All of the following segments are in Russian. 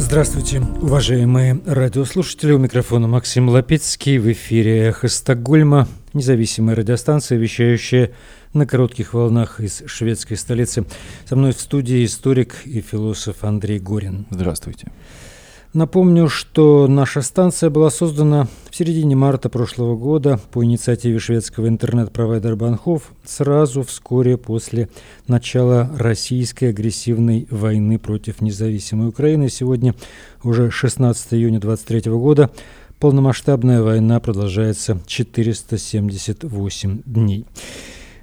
Здравствуйте, уважаемые радиослушатели. У микрофона Максим Лапецкий. В эфире «Эхо Стокгольма», независимая радиостанция, вещающая на коротких волнах из шведской столицы. Со мной в студии историк и философ Андрей Горин. Здравствуйте. Напомню, что наша станция была создана в середине марта прошлого года по инициативе шведского интернет-провайдера Банхов сразу вскоре после начала российской агрессивной войны против независимой Украины. Сегодня уже 16 июня 2023 года. Полномасштабная война продолжается 478 дней.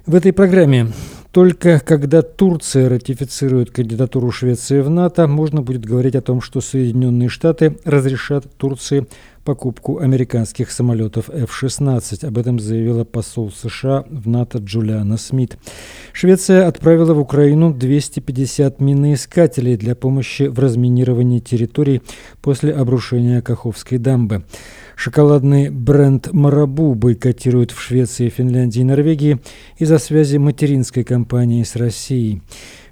В этой программе только когда Турция ратифицирует кандидатуру Швеции в НАТО, можно будет говорить о том, что Соединенные Штаты разрешат Турции покупку американских самолетов F-16. Об этом заявила посол США в НАТО Джулиана Смит. Швеция отправила в Украину 250 миноискателей для помощи в разминировании территорий после обрушения Каховской дамбы. Шоколадный бренд «Марабу» бойкотируют в Швеции, Финляндии и Норвегии из-за связи материнской компании с Россией.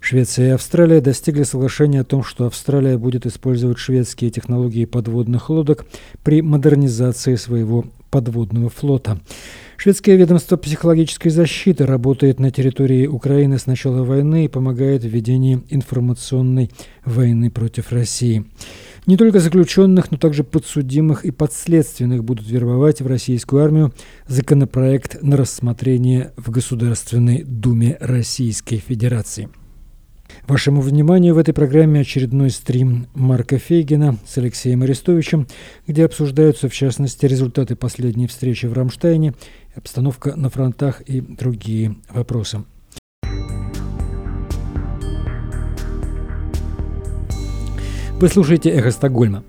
Швеция и Австралия достигли соглашения о том, что Австралия будет использовать шведские технологии подводных лодок при модернизации своего подводного флота. Шведское ведомство психологической защиты работает на территории Украины с начала войны и помогает в ведении информационной войны против России. Не только заключенных, но также подсудимых и подследственных будут вербовать в российскую армию законопроект на рассмотрение в Государственной Думе Российской Федерации. Вашему вниманию в этой программе очередной стрим Марка Фейгина с Алексеем Арестовичем, где обсуждаются, в частности, результаты последней встречи в Рамштайне, обстановка на фронтах и другие вопросы. Вы слушаете «Эхо Стокгольма».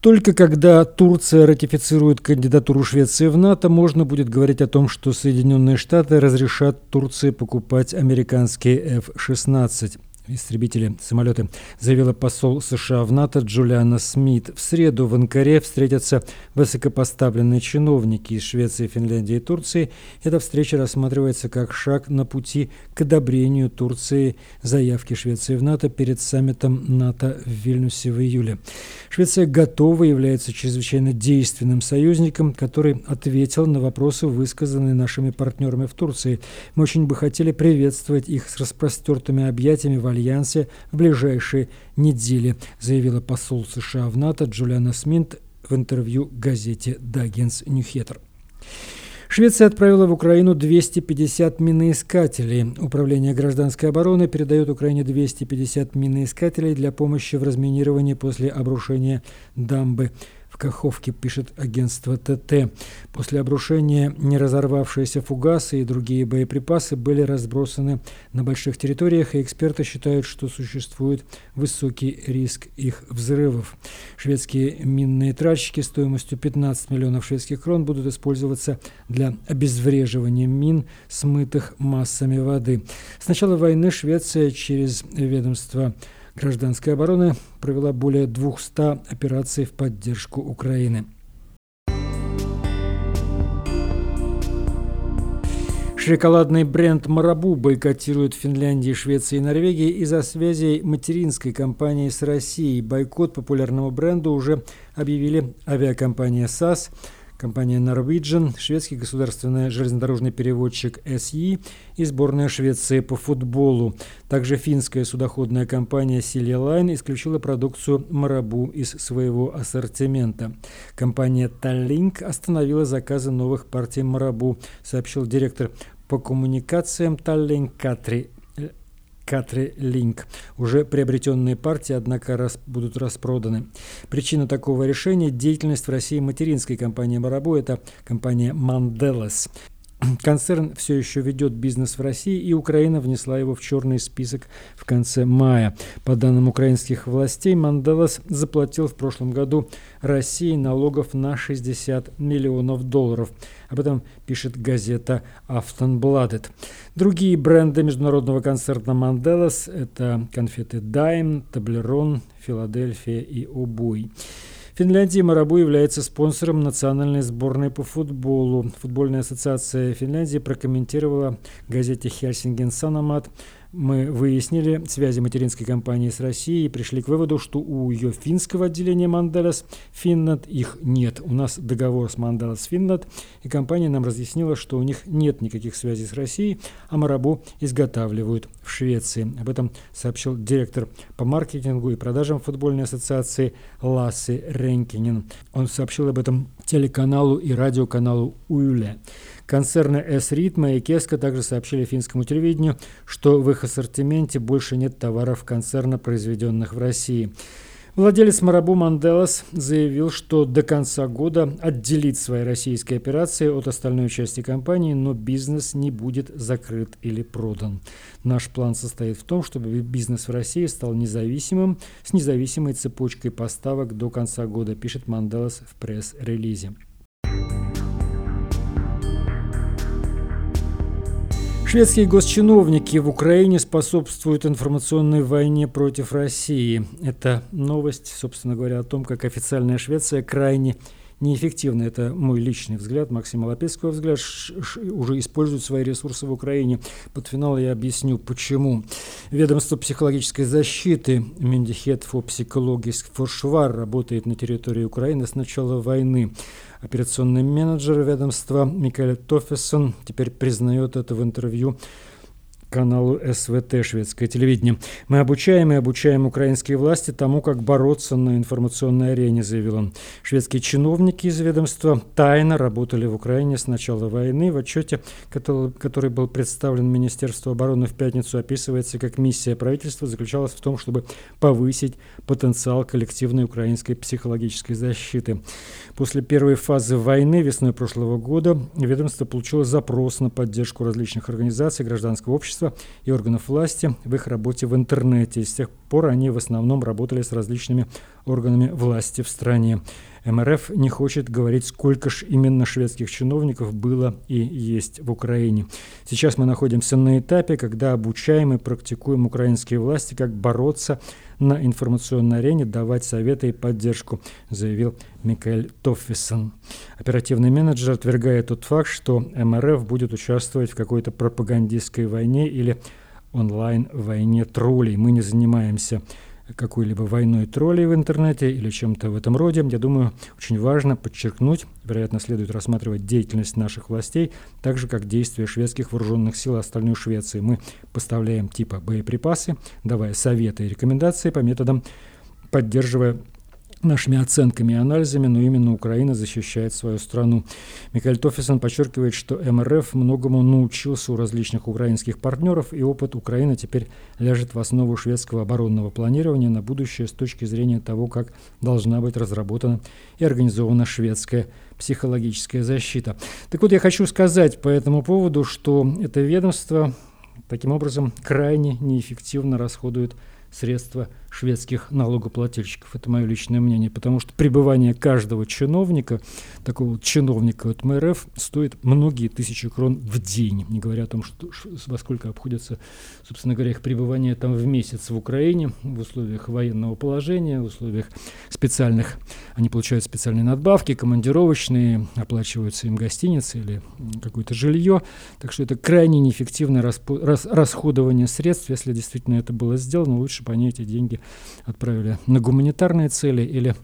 Только когда Турция ратифицирует кандидатуру Швеции в НАТО, можно будет говорить о том, что Соединенные Штаты разрешат Турции покупать американские F-16 истребители, самолеты, заявила посол США в НАТО Джулиана Смит. В среду в Анкаре встретятся высокопоставленные чиновники из Швеции, Финляндии и Турции. Эта встреча рассматривается как шаг на пути к одобрению Турции заявки Швеции в НАТО перед саммитом НАТО в Вильнюсе в июле. Швеция готова является чрезвычайно действенным союзником, который ответил на вопросы, высказанные нашими партнерами в Турции. Мы очень бы хотели приветствовать их с распростертыми объятиями в Альянсе в ближайшие недели, заявила посол США в НАТО Джулиана Сминт в интервью газете «Даггинс Ньюхеттер». Швеция отправила в Украину 250 миноискателей. Управление гражданской обороны передает Украине 250 миноискателей для помощи в разминировании после обрушения дамбы в Каховке, пишет агентство ТТ. После обрушения неразорвавшиеся фугасы и другие боеприпасы были разбросаны на больших территориях, и эксперты считают, что существует высокий риск их взрывов. Шведские минные тральщики стоимостью 15 миллионов шведских крон будут использоваться для обезвреживания мин, смытых массами воды. С начала войны Швеция через ведомство Гражданская оборона провела более 200 операций в поддержку Украины. Шоколадный бренд «Марабу» бойкотирует Финляндии, Швеции и Норвегии из-за связей материнской компании с Россией. Бойкот популярному бренду уже объявили авиакомпания САС – компания Norwegian, шведский государственный железнодорожный переводчик SE и сборная Швеции по футболу. Также финская судоходная компания Silja исключила продукцию Марабу из своего ассортимента. Компания Tallink остановила заказы новых партий Марабу, сообщил директор по коммуникациям Tallink Катри Катри Линк. Уже приобретенные партии, однако, раз, будут распроданы. Причина такого решения – деятельность в России материнской компании «Марабу» – это компания «Манделас». Концерн все еще ведет бизнес в России, и Украина внесла его в черный список в конце мая. По данным украинских властей, Манделас заплатил в прошлом году России налогов на 60 миллионов долларов. Об этом пишет газета Aftonbladet. Другие бренды международного концерна Манделас – это конфеты Дайм, Таблерон, Филадельфия и Обуй. В Финляндии Марабу является спонсором национальной сборной по футболу. Футбольная ассоциация Финляндии прокомментировала газете «Хельсинген Санамат» Мы выяснили связи материнской компании с Россией и пришли к выводу, что у ее финского отделения Манделас Финланд их нет. У нас договор с Манделас Финланд, и компания нам разъяснила, что у них нет никаких связей с Россией, а Марабу изготавливают в Швеции. Об этом сообщил директор по маркетингу и продажам футбольной ассоциации Лассе Ренкинен. Он сообщил об этом телеканалу и радиоканалу Уйле. Концерны S-Ритма и Кеска также сообщили финскому телевидению, что в их ассортименте больше нет товаров концерна, произведенных в России. Владелец Марабу Манделас заявил, что до конца года отделит свои российские операции от остальной части компании, но бизнес не будет закрыт или продан. Наш план состоит в том, чтобы бизнес в России стал независимым, с независимой цепочкой поставок до конца года, пишет Манделас в пресс-релизе. Шведские госчиновники в Украине способствуют информационной войне против России. Это новость, собственно говоря, о том, как официальная Швеция крайне неэффективно. Это мой личный взгляд, Максима Лапецкого взгляд, уже используют свои ресурсы в Украине. Под финал я объясню, почему. Ведомство психологической защиты Мендихет for Psychologisk Forsvar работает на территории Украины с начала войны. Операционный менеджер ведомства Микаэль Тоффесон теперь признает это в интервью каналу СВТ «Шведское телевидение». «Мы обучаем и обучаем украинские власти тому, как бороться на информационной арене», заявил он. Шведские чиновники из ведомства тайно работали в Украине с начала войны. В отчете, который, был представлен Министерству обороны в пятницу, описывается, как миссия правительства заключалась в том, чтобы повысить потенциал коллективной украинской психологической защиты. После первой фазы войны весной прошлого года ведомство получило запрос на поддержку различных организаций гражданского общества правительства и органов власти в их работе в интернете. И с тех пор они в основном работали с различными органами власти в стране. МРФ не хочет говорить, сколько ж именно шведских чиновников было и есть в Украине. Сейчас мы находимся на этапе, когда обучаем и практикуем украинские власти, как бороться на информационной арене, давать советы и поддержку, заявил Микаэль Тоффисон. Оперативный менеджер отвергает тот факт, что МРФ будет участвовать в какой-то пропагандистской войне или онлайн-войне троллей. Мы не занимаемся какой-либо войной троллей в интернете или чем-то в этом роде, я думаю, очень важно подчеркнуть, вероятно, следует рассматривать деятельность наших властей, так же, как действия шведских вооруженных сил остальной Швеции. Мы поставляем типа боеприпасы, давая советы и рекомендации по методам, поддерживая нашими оценками и анализами, но именно Украина защищает свою страну. Михаил Тофисон подчеркивает, что МРФ многому научился у различных украинских партнеров, и опыт Украины теперь ляжет в основу шведского оборонного планирования на будущее с точки зрения того, как должна быть разработана и организована шведская психологическая защита. Так вот, я хочу сказать по этому поводу, что это ведомство таким образом крайне неэффективно расходует средства шведских налогоплательщиков. Это мое личное мнение, потому что пребывание каждого чиновника, такого чиновника от МРФ, стоит многие тысячи крон в день, не говоря о том, что, во сколько обходится, собственно говоря, их пребывание там в месяц в Украине в условиях военного положения, в условиях специальных, они получают специальные надбавки, командировочные, оплачиваются им гостиницы или какое-то жилье, так что это крайне неэффективное расходование средств, если действительно это было сделано, лучше они эти деньги отправили на гуманитарные цели или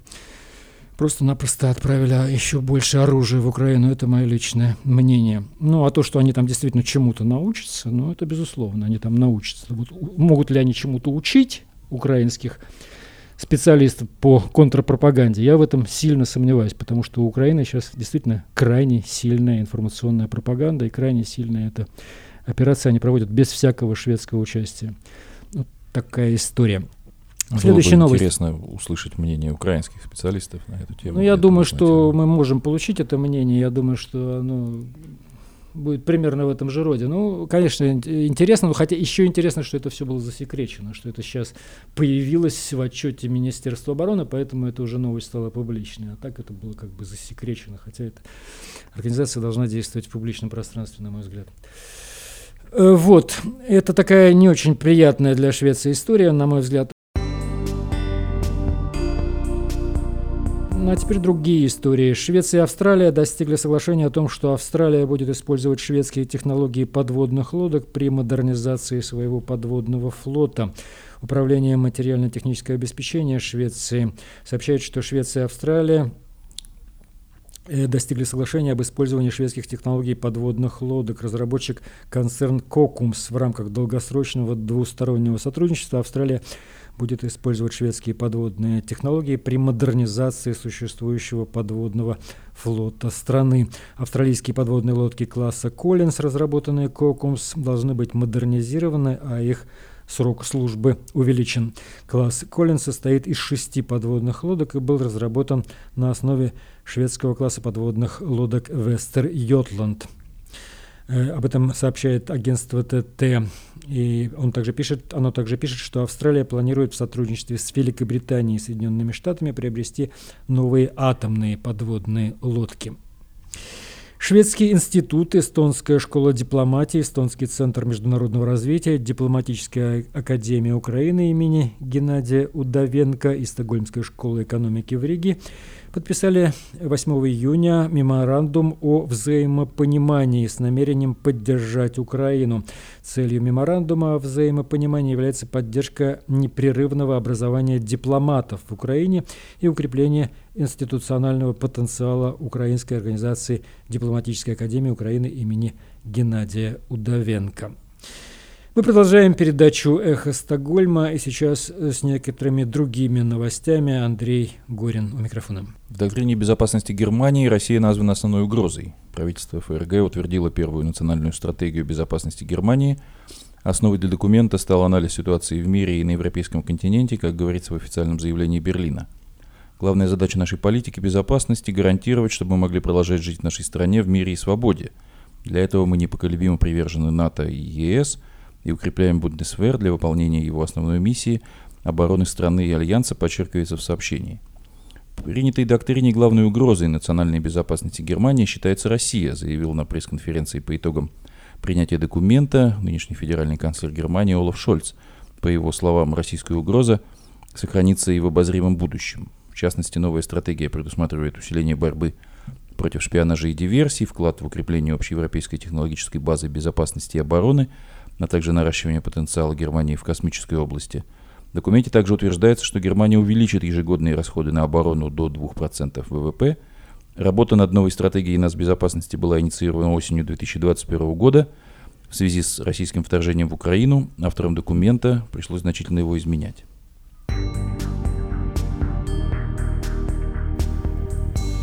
просто-напросто отправили еще больше оружия в Украину. Это мое личное мнение. Ну, а то, что они там действительно чему-то научатся, ну, это безусловно, они там научатся. Вот, могут ли они чему-то учить украинских специалистов по контрпропаганде? Я в этом сильно сомневаюсь, потому что у Украины сейчас действительно крайне сильная информационная пропаганда и крайне сильная эта операция они проводят без всякого шведского участия. Вот такая история. Следующая Было бы новость. Интересно услышать мнение украинских специалистов на эту тему. Ну, я думаю, что мы можем получить это мнение. Я думаю, что оно будет примерно в этом же роде. Ну, конечно, интересно, но хотя еще интересно, что это все было засекречено, что это сейчас появилось в отчете Министерства обороны, поэтому это уже новость стала публичной. А так это было как бы засекречено, хотя эта организация должна действовать в публичном пространстве, на мой взгляд. Э, вот, это такая не очень приятная для Швеции история, на мой взгляд. А теперь другие истории. Швеция и Австралия достигли соглашения о том, что Австралия будет использовать шведские технологии подводных лодок при модернизации своего подводного флота. Управление материально-техническое обеспечение Швеции сообщает, что Швеция и Австралия э, достигли соглашения об использовании шведских технологий подводных лодок. Разработчик концерн Кокумс в рамках долгосрочного двустороннего сотрудничества Австралия будет использовать шведские подводные технологии при модернизации существующего подводного флота страны. Австралийские подводные лодки класса Коллинс, разработанные Кокумс, должны быть модернизированы, а их срок службы увеличен. Класс Коллинс состоит из шести подводных лодок и был разработан на основе шведского класса подводных лодок Вестер Йотланд. Э, об этом сообщает агентство ТТ. И он также пишет, оно также пишет, что Австралия планирует в сотрудничестве с Великобританией и Соединенными Штатами приобрести новые атомные подводные лодки. Шведский институт, Эстонская школа дипломатии, Эстонский центр международного развития, Дипломатическая академия Украины имени Геннадия Удовенко и Стокгольмская школа экономики в Риге подписали 8 июня меморандум о взаимопонимании с намерением поддержать Украину. Целью меморандума о взаимопонимании является поддержка непрерывного образования дипломатов в Украине и укрепление институционального потенциала Украинской организации Дипломатической академии Украины имени Геннадия Удовенко. Мы продолжаем передачу «Эхо Стокгольма» и сейчас с некоторыми другими новостями. Андрей Горин у микрофона. В доктрине безопасности Германии Россия названа основной угрозой. Правительство ФРГ утвердило первую национальную стратегию безопасности Германии. Основой для документа стал анализ ситуации в мире и на европейском континенте, как говорится в официальном заявлении Берлина. Главная задача нашей политики безопасности – гарантировать, чтобы мы могли продолжать жить в нашей стране в мире и свободе. Для этого мы непоколебимо привержены НАТО и ЕС – и укрепляем Бундесвер для выполнения его основной миссии обороны страны и Альянса, подчеркивается в сообщении. Принятой доктрине главной угрозой национальной безопасности Германии считается Россия, заявил на пресс-конференции по итогам принятия документа нынешний федеральный канцлер Германии Олаф Шольц. По его словам, российская угроза сохранится и в обозримом будущем. В частности, новая стратегия предусматривает усиление борьбы против шпионажа и диверсий, вклад в укрепление общеевропейской технологической базы безопасности и обороны – а также наращивание потенциала Германии в космической области. В документе также утверждается, что Германия увеличит ежегодные расходы на оборону до 2% ВВП. Работа над новой стратегией нас безопасности была инициирована осенью 2021 года. В связи с российским вторжением в Украину авторам документа пришлось значительно его изменять.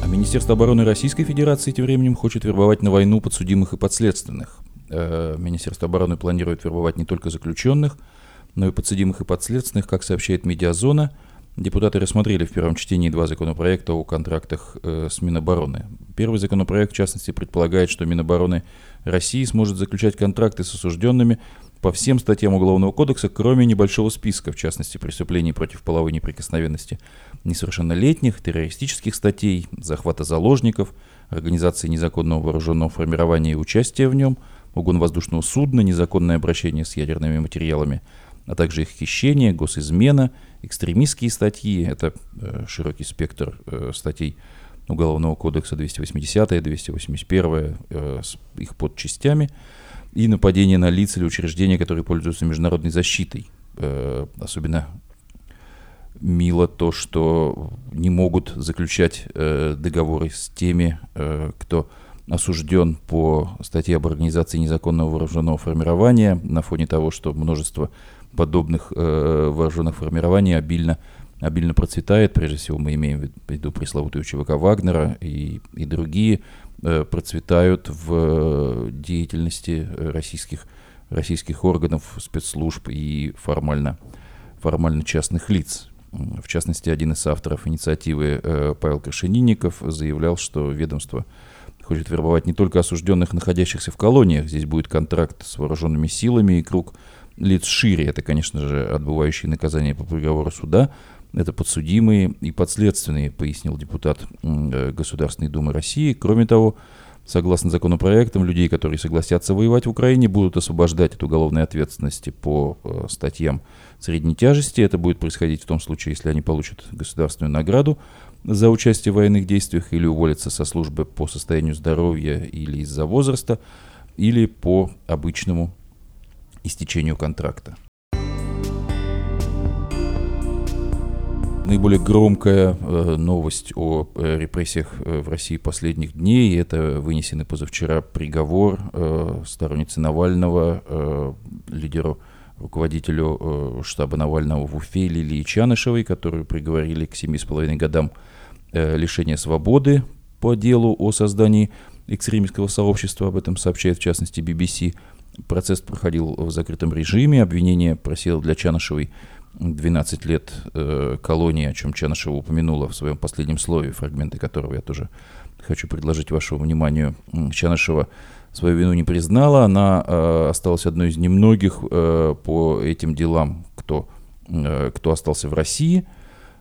А Министерство обороны Российской Федерации тем временем хочет вербовать на войну подсудимых и подследственных. Э, Министерство обороны планирует вербовать не только заключенных, но и подсудимых и подследственных, как сообщает Медиазона. Депутаты рассмотрели в первом чтении два законопроекта о контрактах э, с Минобороны. Первый законопроект, в частности, предполагает, что Минобороны России сможет заключать контракты с осужденными по всем статьям Уголовного кодекса, кроме небольшого списка, в частности, преступлений против половой неприкосновенности несовершеннолетних, террористических статей, захвата заложников, организации незаконного вооруженного формирования и участия в нем – угон воздушного судна, незаконное обращение с ядерными материалами, а также их хищение, госизмена, экстремистские статьи, это э, широкий спектр э, статей Уголовного кодекса 280, 281 э, с их подчастями, и нападение на лица или учреждения, которые пользуются международной защитой. Э, особенно мило то, что не могут заключать э, договоры с теми, э, кто осужден по статье об организации незаконного вооруженного формирования на фоне того, что множество подобных э, вооруженных формирований обильно, обильно процветает. Прежде всего мы имеем в виду пресловутую ЧВК Вагнера и, и другие э, процветают в э, деятельности российских, российских органов, спецслужб и формально, формально частных лиц. В частности, один из авторов инициативы э, Павел Крашенинников заявлял, что ведомство хочет вербовать не только осужденных, находящихся в колониях. Здесь будет контракт с вооруженными силами и круг лиц шире. Это, конечно же, отбывающие наказания по приговору суда. Это подсудимые и подследственные, пояснил депутат э, Государственной Думы России. Кроме того, Согласно законопроектам, людей, которые согласятся воевать в Украине, будут освобождать от уголовной ответственности по э, статьям средней тяжести. Это будет происходить в том случае, если они получат государственную награду за участие в военных действиях или уволятся со службы по состоянию здоровья или из-за возраста, или по обычному истечению контракта. Наиболее громкая э, новость о э, репрессиях э, в России последних дней – это вынесенный позавчера приговор э, стороннице Навального, э, лидеру, руководителю э, штаба Навального в Уфе Лилии Чанышевой, которую приговорили к 7,5 годам э, лишения свободы по делу о создании экстремистского сообщества. Об этом сообщает в частности BBC. Процесс проходил в закрытом режиме. Обвинение просило для Чанышевой 12 лет э, колонии, о чем Чанышева упомянула в своем последнем слове, фрагменты которого я тоже хочу предложить вашему вниманию. Чанышева свою вину не признала, она э, осталась одной из немногих э, по этим делам, кто, э, кто остался в России.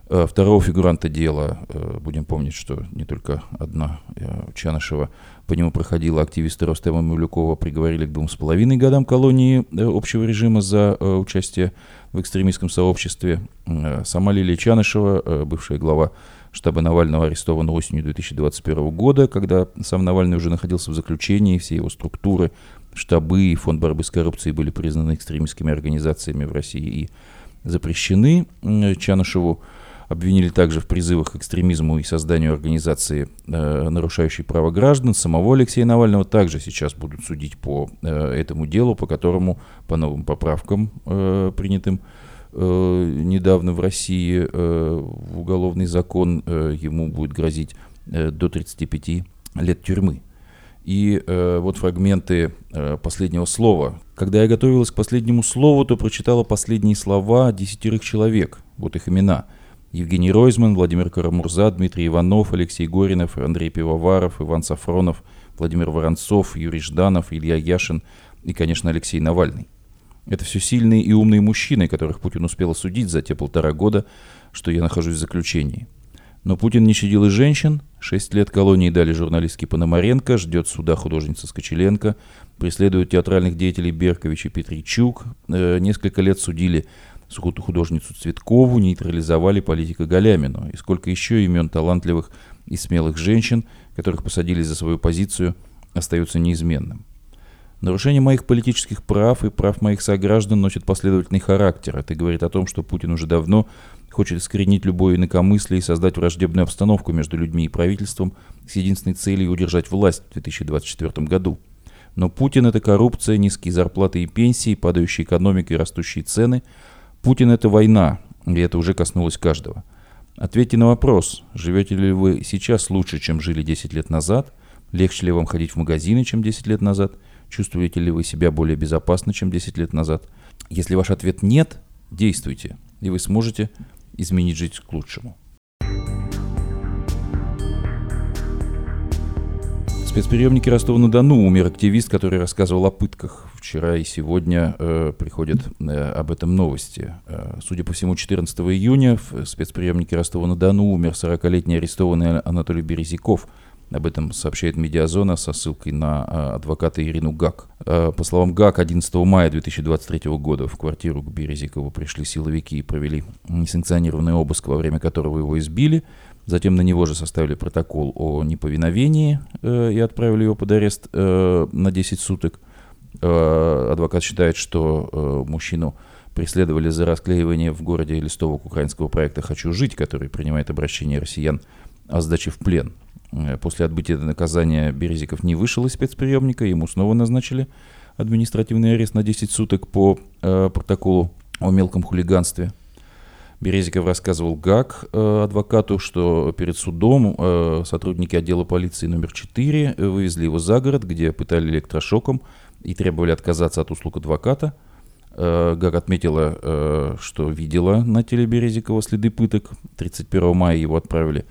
Э, второго фигуранта дела, э, будем помнить, что не только одна э, Чанышева по нему проходила, активисты Ростема Мулюкова приговорили к двум с половиной годам колонии общего режима за участие в экстремистском сообществе. Сама Лилия Чанышева, бывшая глава штаба Навального, арестована осенью 2021 года, когда сам Навальный уже находился в заключении, все его структуры, штабы и фонд борьбы с коррупцией были признаны экстремистскими организациями в России и запрещены. Чанышеву Обвинили также в призывах к экстремизму и созданию организации, э, нарушающей права граждан. Самого Алексея Навального также сейчас будут судить по э, этому делу, по которому, по новым поправкам, э, принятым недавно в России, э, в уголовный закон, э, ему будет грозить э, до 35 лет тюрьмы. И э, вот фрагменты э, последнего слова. Когда я готовилась к последнему слову, то прочитала последние слова десятерых человек. Вот их имена – Евгений Ройзман, Владимир Карамурза, Дмитрий Иванов, Алексей Горинов, Андрей Пивоваров, Иван Сафронов, Владимир Воронцов, Юрий Жданов, Илья Яшин и, конечно, Алексей Навальный. Это все сильные и умные мужчины, которых Путин успел осудить за те полтора года, что я нахожусь в заключении. Но Путин не щадил и женщин. Шесть лет колонии дали журналистке Пономаренко, ждет суда художница Скочеленко, преследуют театральных деятелей Беркович и Петричук. Э, несколько лет судили художницу Цветкову, нейтрализовали политика Галямину. И сколько еще имен талантливых и смелых женщин, которых посадили за свою позицию, остается неизменным. Нарушение моих политических прав и прав моих сограждан носит последовательный характер. Это говорит о том, что Путин уже давно хочет искоренить любое инакомыслие и создать враждебную обстановку между людьми и правительством с единственной целью удержать власть в 2024 году. Но Путин – это коррупция, низкие зарплаты и пенсии, падающая экономика и растущие цены – Путин – это война, и это уже коснулось каждого. Ответьте на вопрос, живете ли вы сейчас лучше, чем жили 10 лет назад? Легче ли вам ходить в магазины, чем 10 лет назад? Чувствуете ли вы себя более безопасно, чем 10 лет назад? Если ваш ответ нет, действуйте, и вы сможете изменить жизнь к лучшему. спецприемнике Ростова-на-Дону умер активист, который рассказывал о пытках. Вчера и сегодня э, приходят э, об этом новости. Э, судя по всему, 14 июня в спецприемнике Ростова-на-Дону умер 40-летний арестованный Анатолий Березяков. Об этом сообщает «Медиазона» со ссылкой на э, адвоката Ирину Гак. Э, по словам Гак, 11 мая 2023 года в квартиру к Березикову пришли силовики и провели несанкционированный обыск, во время которого его избили – Затем на него же составили протокол о неповиновении э, и отправили его под арест на 10 суток. Адвокат считает, что мужчину преследовали за расклеивание в городе листовок украинского проекта «Хочу жить», который принимает обращение россиян о сдаче в плен. Э, после отбытия наказания Березиков не вышел из спецприемника, ему снова назначили административный арест на 10 суток по э, протоколу о мелком хулиганстве – Березиков рассказывал ГАК, э, адвокату, что перед судом э, сотрудники отдела полиции номер 4 э, вывезли его за город, где пытали электрошоком и требовали отказаться от услуг адвоката. ГАК отметила, что видела на теле Березикова следы пыток. 31 мая его отправили под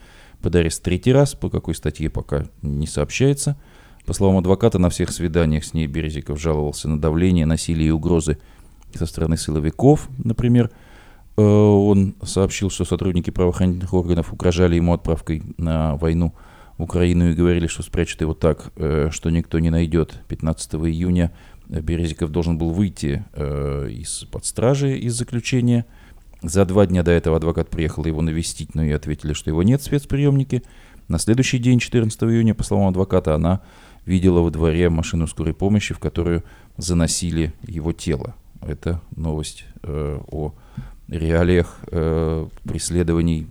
арест третий раз, по какой статье пока не сообщается. По словам адвоката, на всех свиданиях с ней Березиков жаловался на давление, насилие и угрозы со стороны силовиков, например – Э, он сообщил, что сотрудники правоохранительных органов угрожали ему отправкой на войну Украину и говорили, что спрячут его так, что никто не найдет. 15 июня Березиков должен был выйти из-под стражи из заключения. За два дня до этого адвокат приехал его навестить, но и ответили, что его нет в спецприемнике. На следующий день, 14 июня, по словам адвоката, она видела во дворе машину скорой помощи, в которую заносили его тело. Это новость э, о реалиях э, преследований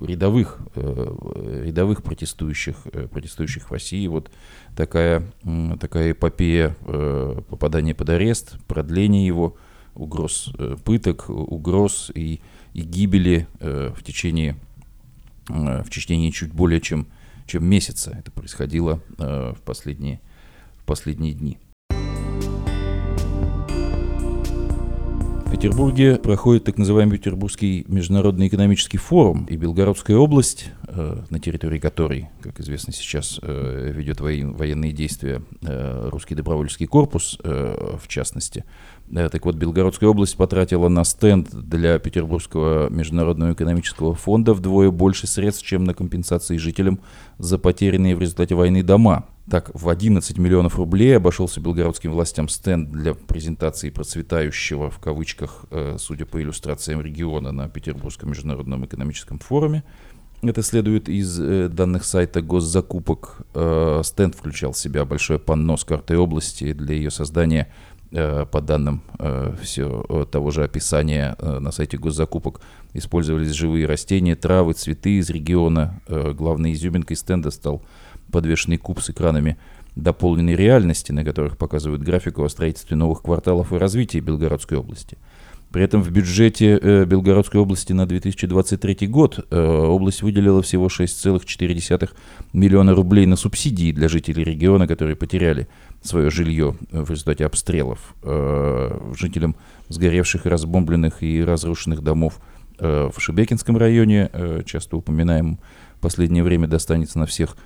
рядовых, э, рядовых протестующих, э, протестующих в России. Вот такая, э, такая эпопея э, попадания под арест, продление его, угроз э, пыток, угроз и, и гибели э, в течение Э, в течение чуть более чем, чем месяца. Это происходило в, последние, в последние дни. В Петербурге проходит так называемый Петербургский международный экономический форум, и Белгородская область, э, на территории которой, как известно сейчас, э, ведет военные действия э, русский добровольческий корпус, в частности, так вот, Белгородская область потратила на стенд для Петербургского международного экономического фонда вдвое больше средств, чем на компенсации жителям за потерянные в результате войны дома. Так, в 11 миллионов рублей обошелся белгородским властям стенд для презентации процветающего, в кавычках, э, судя по иллюстрациям региона на Петербургском международном экономическом форуме. Это следует из э, данных сайта госзакупок. Э, стенд включал в себя большое панно с картой области. Для ее создания, по данным все того же описания на сайте госзакупок, использовались живые растения, травы, цветы из региона. Главной изюминкой стенда стал подвешенный куб с экранами дополненной реальности, на которых показывают графику о строительстве новых кварталов и развитии Белгородской области. При этом в бюджете э, Белгородской области на 2023 год э, область выделила всего 6,4 миллиона рублей на субсидии для жителей региона, которые потеряли свое жилье в результате обстрелов. Э, жителям сгоревших разбомбленных и разрушенных домов э, в Шебекинском районе, э, часто упоминаем, в последнее время достанется на всех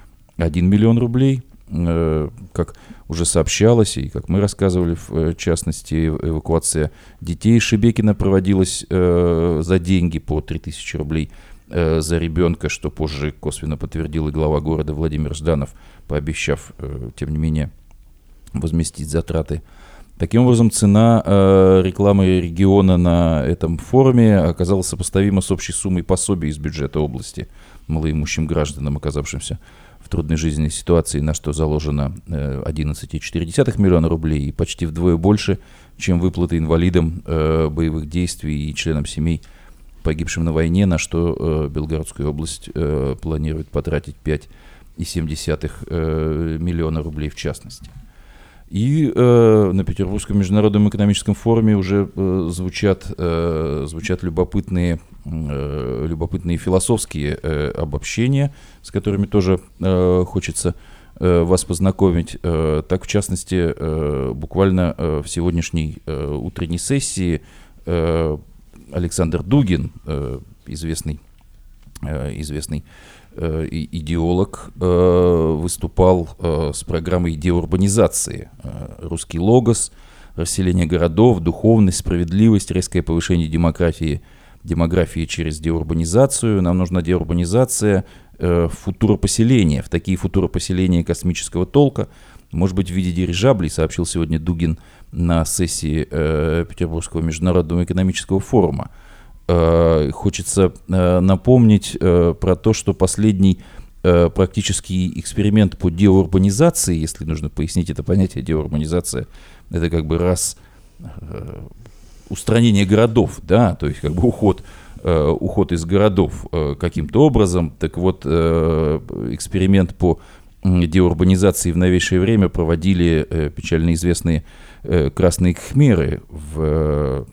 1 миллион рублей, э, как уже сообщалось, и как мы рассказывали, в э, частности, эвакуация детей из Шебекина проводилась э, за деньги по 3000 рублей за ребенка, что позже косвенно подтвердил и глава города Владимир Жданов, пообещав, тем не менее, возместить затраты. Таким образом, цена рекламы региона на этом форуме оказалась сопоставима с общей суммой пособий из бюджета области малоимущим гражданам, оказавшимся трудной жизненной ситуации, на что заложено 11,4 э, миллиона рублей и почти вдвое больше, чем выплаты инвалидам э, боевых действий и членам семей, погибшим на войне, на что э, Белгородская область планирует потратить 5,7 миллиона рублей в частности. И э, на Петербургском международном экономическом форуме уже э, звучат, э, звучат любопытные, э, любопытные философские э, обобщения, с которыми тоже э, хочется э, вас познакомить. Э, так, в частности, э, буквально э, в сегодняшней э, утренней сессии э, Александр Дугин, э, известный, э, известный идеолог, э, выступал э, с программой деурбанизации. Русский логос, расселение городов, духовность, справедливость, резкое повышение демографии, демографии через деурбанизацию. Нам нужна деурбанизация футуропоселения, в такие футуропоселения космического толка, может быть, в виде дирижаблей, сообщил сегодня Дугин на сессии Петербургского международного экономического форума. Э, хочется э, напомнить э, про то, что последний практический эксперимент по деурбанизации, если нужно пояснить это понятие деурбанизация, это как бы раз устранение городов, да, то есть как бы уход, уход из городов каким-то образом. Так вот, эксперимент по деурбанизации в новейшее время проводили печально известные красные кхмеры в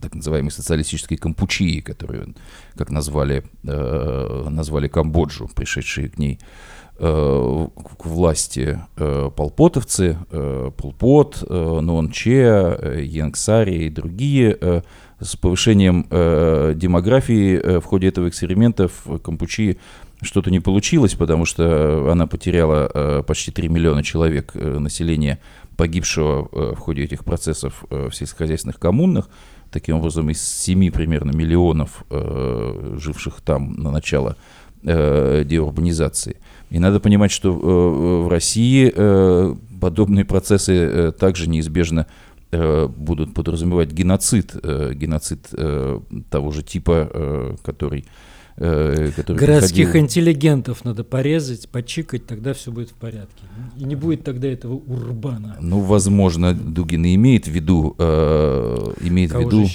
так называемой социалистической Кампучии, которую, как назвали, э, назвали Камбоджу, пришедшие к ней э, к власти э, полпотовцы, э, Полпот, э, Нуонче, э, Янгсари и другие, э, с повышением э, демографии э, в ходе этого эксперимента в Кампучии что-то не получилось, потому что она потеряла э, почти 3 миллиона человек э, населения погибшего э, в ходе этих процессов э, в сельскохозяйственных коммунах. Таким образом, из 7 примерно миллионов, э, живших там на начало деурбанизации. И надо понимать, что в России подобные процессы также неизбежно будут подразумевать геноцид, геноцид того же типа, который э, Городских приходили. интеллигентов надо порезать, почикать, тогда все будет в порядке. И не будет тогда этого урбана. Ну, возможно, Дугин имеет в виду, э, имеет Кого в виду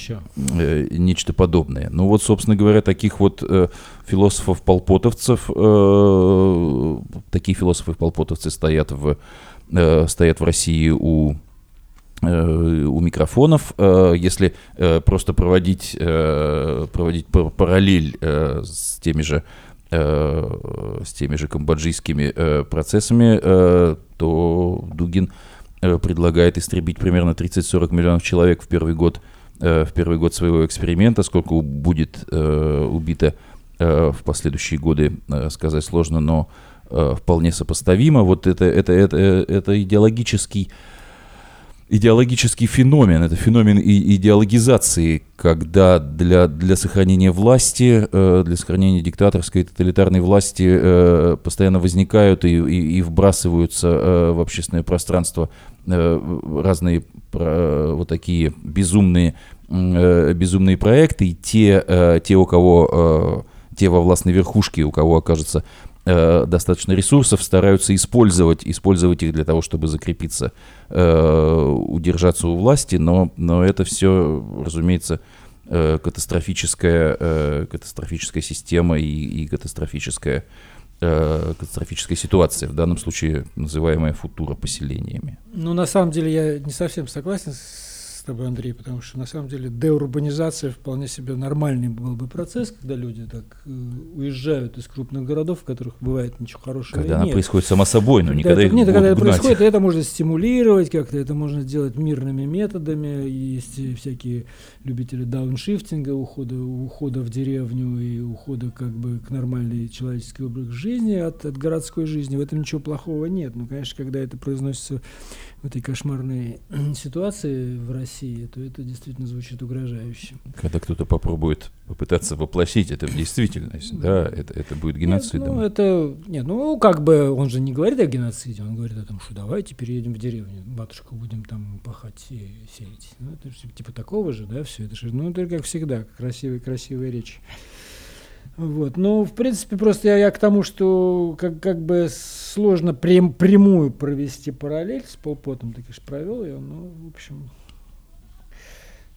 э, нечто подобное. Ну вот, собственно говоря, таких вот э, философов-полпотовцев, э, такие философы-полпотовцы стоят в, э, стоят в России у у микрофонов, э, если э, просто проводить, проводить параллель с теми же с теми же камбоджийскими процессами, то Дугин предлагает истребить примерно 30-40 миллионов человек в первый год в первый год своего эксперимента, сколько будет убито в последующие годы, сказать сложно, но вполне сопоставимо. Вот это, это, это, это идеологический идеологический феномен, это феномен идеологизации, когда для, для сохранения власти, э, для сохранения диктаторской и тоталитарной власти э, постоянно возникают и, и, и вбрасываются э, в общественное пространство разные вот такие безумные, безумные проекты, и те, те, у кого те во властной верхушке, у кого окажется э, достаточно ресурсов, стараются использовать, использовать их для того, чтобы закрепиться, э, удержаться у власти, но, но это все, разумеется, э, катастрофическая, э, катастрофическая система и, и катастрофическая, э, катастрофическая ситуация, в данном случае называемая футура поселениями. Ну, на самом деле, я не совсем согласен тобой, Андрей, потому что на самом деле деурбанизация вполне себе нормальный был бы процесс, когда люди так э, уезжают из крупных городов, в которых бывает ничего хорошего Когда она нет. происходит само собой, но никогда это, их Нет, когда это происходит, это можно стимулировать как-то, это можно сделать мирными методами. Есть всякие любители дауншифтинга, ухода, ухода в деревню и ухода как бы к нормальной человеческой образ жизни от, от городской жизни. В этом ничего плохого нет. Но, конечно, когда это произносится в этой кошмарной ситуации в России, то это действительно звучит угрожающе. Когда кто-то попробует попытаться воплощить это в действительность, да, это, это будет геноцидом. Нет, ну, это, нет, ну, как бы, он же не говорит о геноциде, он говорит о том, что давайте переедем в деревню, батушка, будем там пахать и сеять. Ну, это же типа такого же, да, все это же, ну, это как всегда, красивые-красивые речи. Вот. Ну, в принципе, просто я, я к тому, что как, как бы сложно прям, прямую провести параллель с Полпотом, так и провел ее, ну, в общем,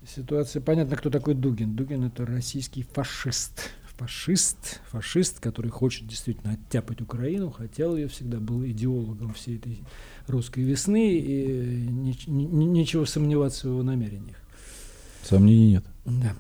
ситуация, понятно, кто такой Дугин. Дугин это российский фашист. Фашист, фашист, который хочет действительно оттяпать Украину, хотел ее всегда, был идеологом всей этой русской весны, и ни, ни, ничего сомневаться в его намерениях. Сомнений нет. Да.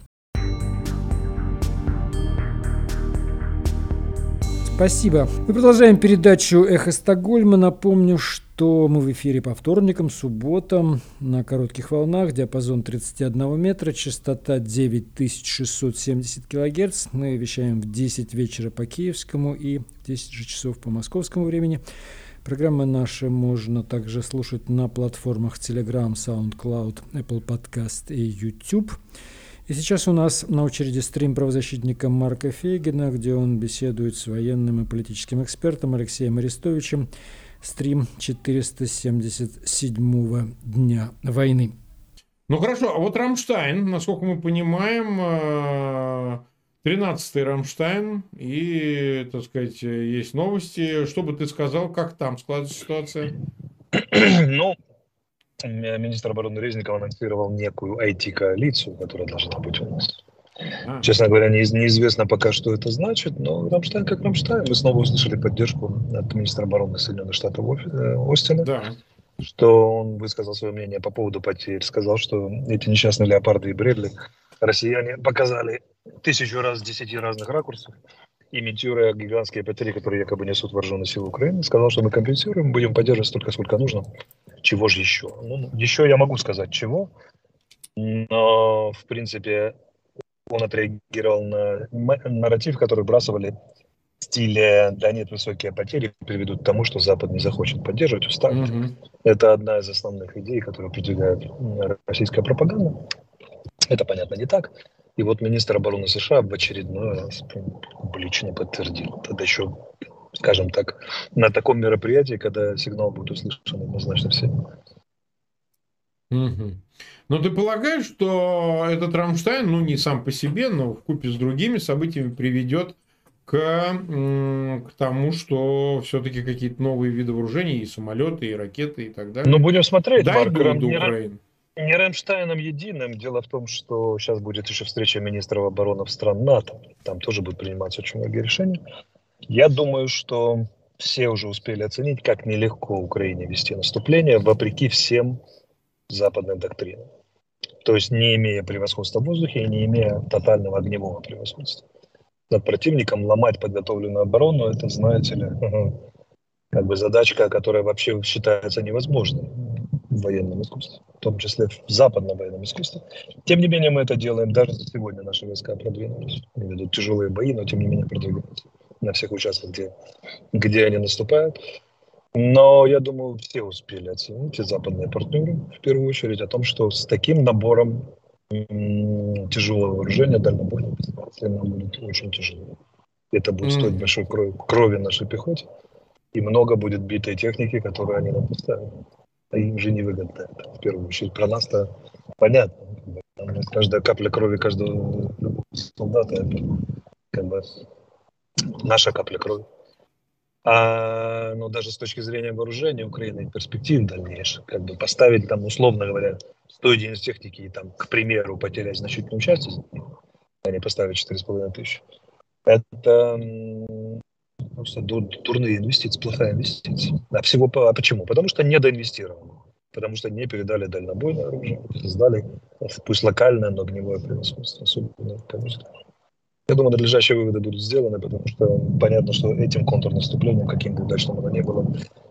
Спасибо. Мы продолжаем передачу «Эхо Стокгольма». Напомню, что мы в эфире по вторникам, субботам на коротких волнах, диапазон 31 метра, частота 9670 килогерц. Мы вещаем в 10 вечера по киевскому и в 10 же часов по московскому времени. Программы наши можно также слушать на платформах Telegram, SoundCloud, Apple Podcast и YouTube. И сейчас у нас на очереди стрим правозащитника Марка Фейгина, где он беседует с военным и политическим экспертом Алексеем Арестовичем. Стрим 477 дня войны. Ну хорошо, а вот Рамштайн, насколько мы понимаем, 13-й э, Рамштайн, и, так сказать, есть новости. Что бы ты сказал, как там складывается ситуация? Ну, министр обороны Резников анонсировал некую IT-коалицию, которая должна быть у нас. А. Честно говоря, не, неизвестно пока, что это значит, но Рамштайн как Рамштайн. Мы снова услышали поддержку от министра обороны Соединенных Штатов э, Остина, да. что он высказал свое мнение по поводу потерь, сказал, что эти несчастные леопарды и Бредли россияне показали тысячу раз, десяти разных ракурсов, имитируя гигантские потери, которые якобы несут вооруженные силы Украины, сказал, что мы компенсируем, будем поддерживать столько, сколько нужно. Чего же еще? Ну, еще я могу сказать чего, но, в принципе, он отреагировал на нарратив, который бросали в стиле «да нет, высокие потери» приведут к тому, что Запад не захочет поддерживать, уставить. Mm-hmm. Это одна из основных идей, которую продвигает российская пропаганда. Это, понятно, не так. И вот министр обороны США в очередной раз публично подтвердил. Тогда еще, скажем так, на таком мероприятии, когда сигнал будет услышан однозначно всеми. Угу. Но ты полагаешь, что этот Рамштайн, ну не сам по себе, но в купе с другими событиями приведет к, к тому, что все-таки какие-то новые виды вооружений, и самолеты, и ракеты, и так далее. Ну, будем смотреть, Дай Марк, Рам, не, не Рамштайном единым. Дело в том, что сейчас будет еще встреча министров обороны стран НАТО. Там тоже будут приниматься очень многие решения. Я думаю, что все уже успели оценить, как нелегко Украине вести наступление, вопреки всем западным доктринам. То есть не имея превосходства в воздухе и не имея тотального огневого превосходства. Над противником ломать подготовленную оборону, это, знаете ли, как бы задачка, которая вообще считается невозможной в военном искусстве, в том числе в западном военном искусстве. Тем не менее, мы это делаем. Даже сегодня наши войска продвинулись. Они ведут тяжелые бои, но тем не менее продвигаются на всех участках, где, где они наступают. Но я думаю, все успели оценить, и западные партнеры, в первую очередь, о том, что с таким набором тяжелого вооружения дальнобойного нам будет очень тяжело. Это будет стоить большой крови, крови нашей пехоте. И много будет битой техники, которую они нам поставят. А им же невыгодно это, в первую очередь. Про нас-то понятно. Каждая капля крови каждого солдата – это как бы наша капля крови. А, но даже с точки зрения вооружения Украины перспектив дальнейших, как бы поставить там, условно говоря, 100 единиц техники и там, к примеру, потерять значительную часть а не поставить 4,5 тысячи, это просто дурные инвестиции, плохая инвестиция. А всего а почему? Потому что недоинвестировано. Потому что не передали дальнобойное оружие, создали пусть локальное, но огневое превосходство, особенно конечно. Я думаю, надлежащие выводы будут сделаны, потому что понятно, что этим контрнаступлением, каким бы удачным оно ни было,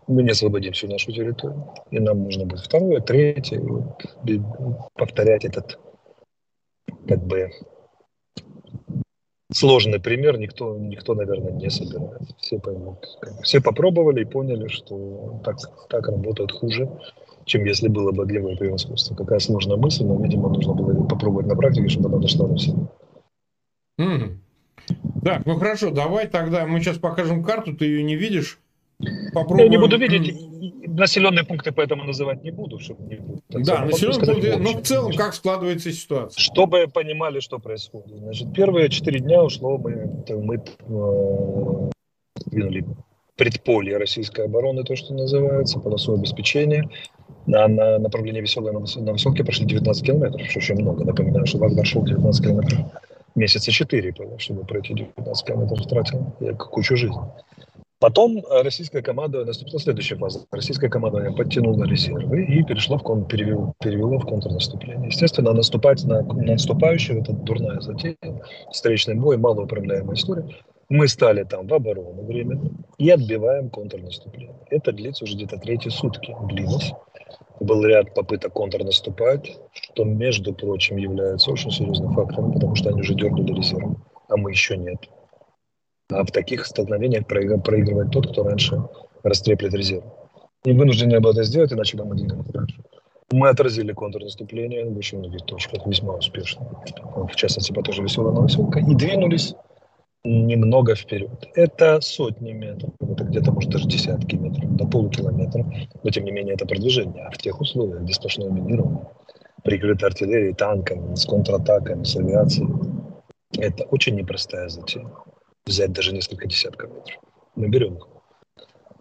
мы не освободим всю нашу территорию. И нам нужно будет второе, третье, повторять этот как бы сложный пример никто, никто, наверное, не собирается. Все поймут. Все попробовали и поняли, что так, так работает хуже, чем если было бы огневое превосходство. Какая сложная мысль, но, видимо, нужно было попробовать на практике, чтобы она дошла до всего. Mm. Так, ну хорошо, давай тогда мы сейчас покажем карту, ты ее не видишь. Попробуем... Я не буду видеть населенные пункты, поэтому называть не буду, чтобы не было. Да, населенные пункты, но в целом как складывается ситуация? Чтобы понимали, что происходит. Значит, первые четыре дня ушло, мы, мы э, двинули предполье российской обороны, то, что называется, полосу обеспечения. На, на направлении веселой на, высотке прошли 19 километров, что очень много. Напоминаю, что Вагнер шел 19 километров месяца 4, чтобы пройти 19 километров, тратил я кучу жизни. Потом э, российская команда, наступила следующая фаза. Российская команда подтянула резервы и перешла в кон, перевел, перевела в контрнаступление. Естественно, наступать на, на наступающего – это дурная затея, встречный бой, малоуправляемая история. Мы стали там в оборону временно и отбиваем контрнаступление. Это длится уже где-то третьи сутки длилось. Был ряд попыток контрнаступать, что, между прочим, является очень серьезным фактором, потому что они уже дернули резервы, а мы еще нет. А в таких столкновениях проигрывает тот, кто раньше растреплет резерв. И вынуждены были это сделать, иначе мы двинулись дальше. Мы отразили контрнаступление в очень многих точках весьма успешно. В частности, по той же веселой новосилка. И двинулись немного вперед. Это сотни метров, это где-то, может, даже десятки метров, до полукилометра. Но, тем не менее, это продвижение. А в тех условиях, где сплошное минирование, прикрыто артиллерией, танками, с контратаками, с авиацией, это очень непростая затея. Взять даже несколько десятков метров. Мы берем их.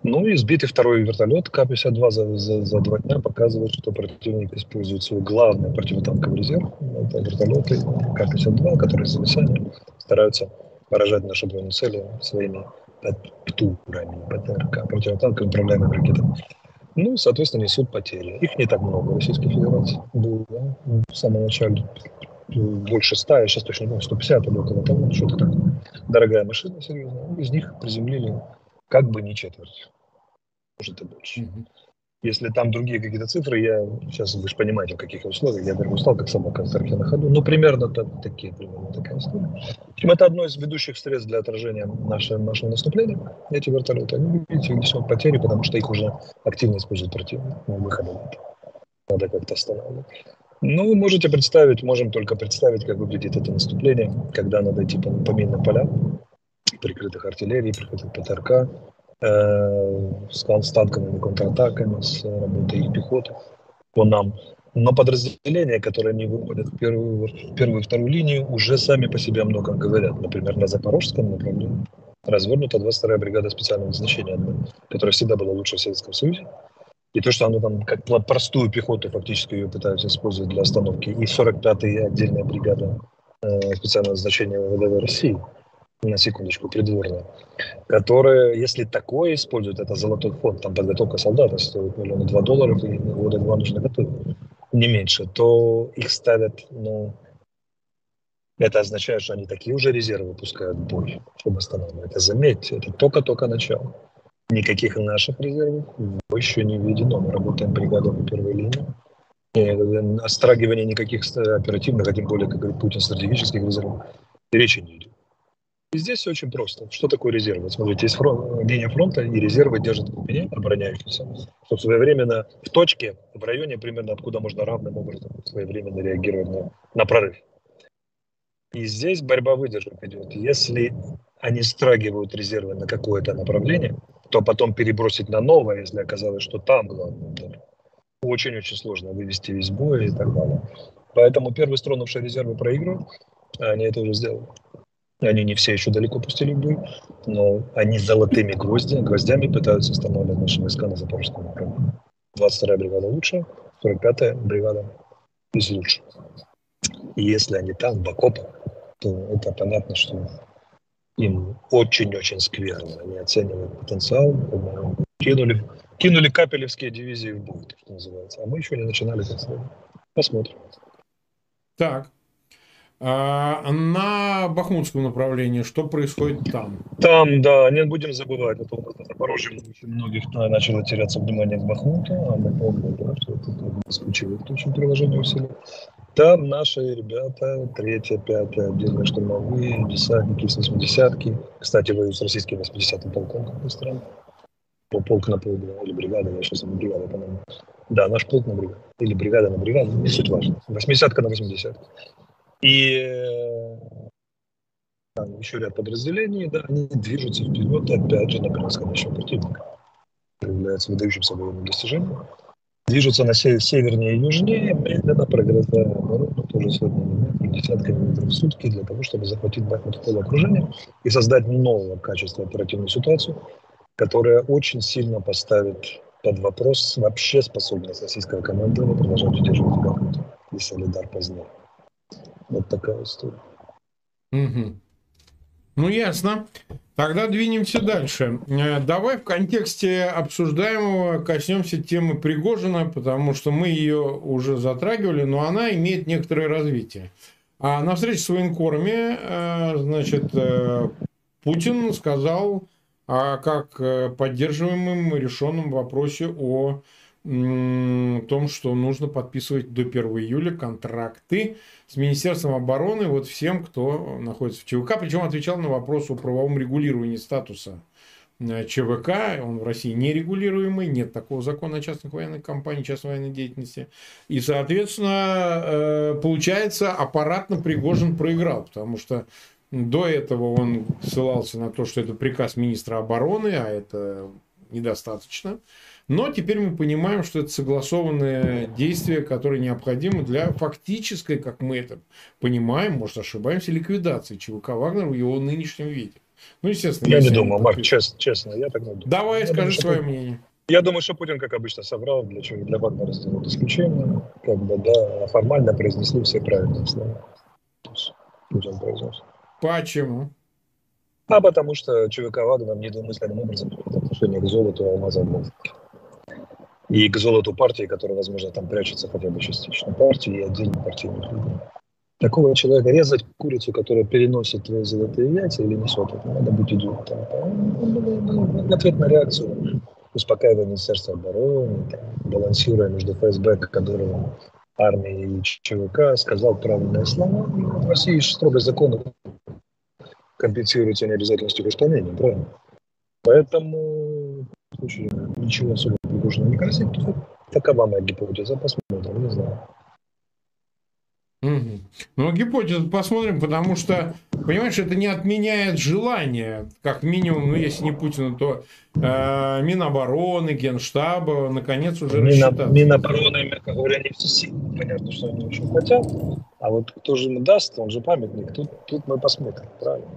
Ну и сбитый второй вертолет К-52 за, за, за два дня показывает, что противник использует свой главный противотанковый резерв. Это вертолеты К-52, которые с стараются поражать наши военные цели своими ПТУРами, ПТРК, противотанковыми управляемыми ракетами. Ну, соответственно, несут потери. Их не так много в Российской Федерации было в самом начале. Больше 100, я сейчас точно не помню, 150 или около того, что-то так. Дорогая машина, серьезно. Из них приземлили как бы не четверть. Может и больше. Mm-hmm. Если там другие какие-то цифры, я сейчас вы же понимаете, в каких условиях, я говорю, устал, как собака в на ходу. Ну, примерно так, такие, примерно такая история. Общем, это одно из ведущих средств для отражения нашего, нашего наступления. Эти вертолеты, они, видите, несут потери, потому что их уже активно используют противник. Ну, выхода нет. Надо как-то останавливать. Ну, можете представить, можем только представить, как выглядит это наступление, когда надо идти по, по минным полям, прикрытых артиллерией, прикрытых ПТРК, э, с, с танковыми контратаками, с работой пехоты по нам. Но подразделения, которые не выходят в первую, в первую и вторую линию, уже сами по себе много говорят. Например, на Запорожском направлении развернута 22-я бригада специального назначения, которая всегда была лучше в Советском Союзе. И то, что она там как простую пехоту фактически ее пытаются использовать для остановки. И 45-я отдельная бригада э, специального назначения ВДВ России, на секундочку, придворная, которая, если такое используют, это золотой фонд, там подготовка солдата стоит миллиона два долларов, и года два нужно готовить, не меньше, то их ставят, ну, это означает, что они такие уже резервы пускают в бой, чтобы останавливать. Это заметьте, это только-только начало. Никаких наших резервов еще не введено. Мы работаем бригадой первой линии. И острагивания никаких оперативных, а тем более, как говорит Путин, стратегических резервов, речи не идет. И здесь все очень просто. Что такое резервы? Вот смотрите, есть фронт, линия фронта, и резервы держат в глубине, обороняющиеся, чтобы своевременно в точке, в районе примерно, откуда можно равным образом своевременно реагировать на, на прорыв. И здесь борьба выдержек идет. Если они страгивают резервы на какое-то направление, то потом перебросить на новое, если оказалось, что там главный удар. Очень-очень сложно вывести весь бой и так далее. Поэтому первые стронувшие резервы проигрывают, они это уже сделали. Они не все еще далеко пустили в бой, но они золотыми гвоздями, гвоздями пытаются останавливать наши войска на Запорожском направлении. 22-я бригада лучше, 45-я бригада из лучших. И если они там, в окопах, то это понятно, что им очень-очень скверно. Они оценивают потенциал. Кинули, кинули капелевские дивизии в бой, что называется. А мы еще не начинали как. Посмотрим. Так. А на Бахмутском направлении что происходит там? Там, да, не будем забывать, у нас Запорожье очень многих начало теряться внимание к Бахмуту, а мы помним, да, что это исключивает очень приложение усилий. Там наши ребята, третья, пятая, отдельные штурмовые, десантники 80-ки. Кстати, воюют с российским 80-м полком, как ни странно. По полк на полк, или бригада, я сейчас не бригада, по-моему. Да, наш полк на бригаду. Или бригада на бригаду, не суть важно. 80-ка на 80 И э, там еще ряд подразделений, да, они движутся вперед, опять же, на превосходящего противника. Является выдающимся военным достижением движутся на север, севернее и южнее, медленно прогрызая оборону тоже сотнями метров, десятками метров в сутки для того, чтобы захватить Бахмут в полуокружение и создать нового качества оперативную ситуацию, которая очень сильно поставит под вопрос вообще способность российского командования продолжать удерживать Бахмут и Солидар позднее. Вот такая история. Угу. Ну, ясно. Тогда двинемся дальше. Э, давай в контексте обсуждаемого коснемся темы Пригожина, потому что мы ее уже затрагивали, но она имеет некоторое развитие. А на встрече с военкорами, э, значит, э, Путин сказал как поддерживаемом решенном вопросе о том, что нужно подписывать до 1 июля контракты с Министерством обороны вот всем, кто находится в ЧВК. Причем отвечал на вопрос о правовом регулировании статуса э, ЧВК, он в России нерегулируемый, нет такого закона о частных военных компаниях, частной военной деятельности. И, соответственно, э, получается, аппаратно Пригожин проиграл, потому что до этого он ссылался на то, что это приказ министра обороны, а это недостаточно. Но теперь мы понимаем, что это согласованные действия, которые необходимы для фактической, как мы это понимаем, может ошибаемся, ликвидации ЧВК Вагнера в его нынешнем виде. Ну, естественно. Я не думаю, Марк, честно, честно, я так не думаю. Давай, я скажи думаю, свое Путин, мнение. Я думаю, что Путин, как обычно, соврал, для чего для Вагнера сделают исключение. Как бы, да, формально произнесли все правильные слова. Путин произнес. Почему? А потому что ЧВК Вагнер недвусмысленным образом отношение к золоту и алмазам и к золоту партии, которая, возможно, там прячется хотя бы частично. Партии и отдельно партийных людей. Такого человека резать курицу, которая переносит твои золотые яйца или несет это, надо быть идиотом. В ответ на реакцию, успокаивая Министерство обороны, балансируя между ФСБ, которого армии и ЧВК, сказал правильные слова. В России строго законы компенсируются необязательностью к исполнению, правильно? Поэтому ничего особо Пригожина не красит. Такова моя гипотеза, посмотрим, не знаю. Угу. Ну, гипотезу посмотрим, потому что, понимаешь, это не отменяет желание, как минимум, ну, если не Путина, то э, Минобороны, Генштаба, наконец, уже Мина, Минобороны, мягко говоря, не все сильно. Понятно, что они очень хотят. А вот кто же им даст, он же памятник. Тут, тут мы посмотрим, правильно?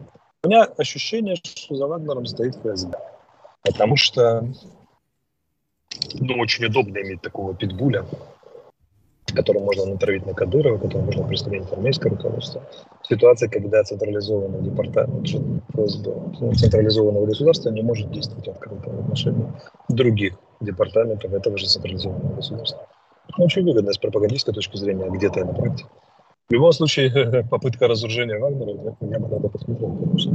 У меня ощущение, что за Вагнером стоит ФСБ. Потому что ну, очень удобно иметь такого питбуля, который можно натравить на Кадырова, который можно представить армейское руководство. Ситуация, когда централизованный департамент ФСБ, ну, централизованного государства не может действовать открыто в отношении других департаментов этого же централизованного государства. Ну, очень выгодно с пропагандистской точки зрения, а где-то на практике. В любом случае, попытка разоружения Вагнера, я бы надо посмотреть, потому что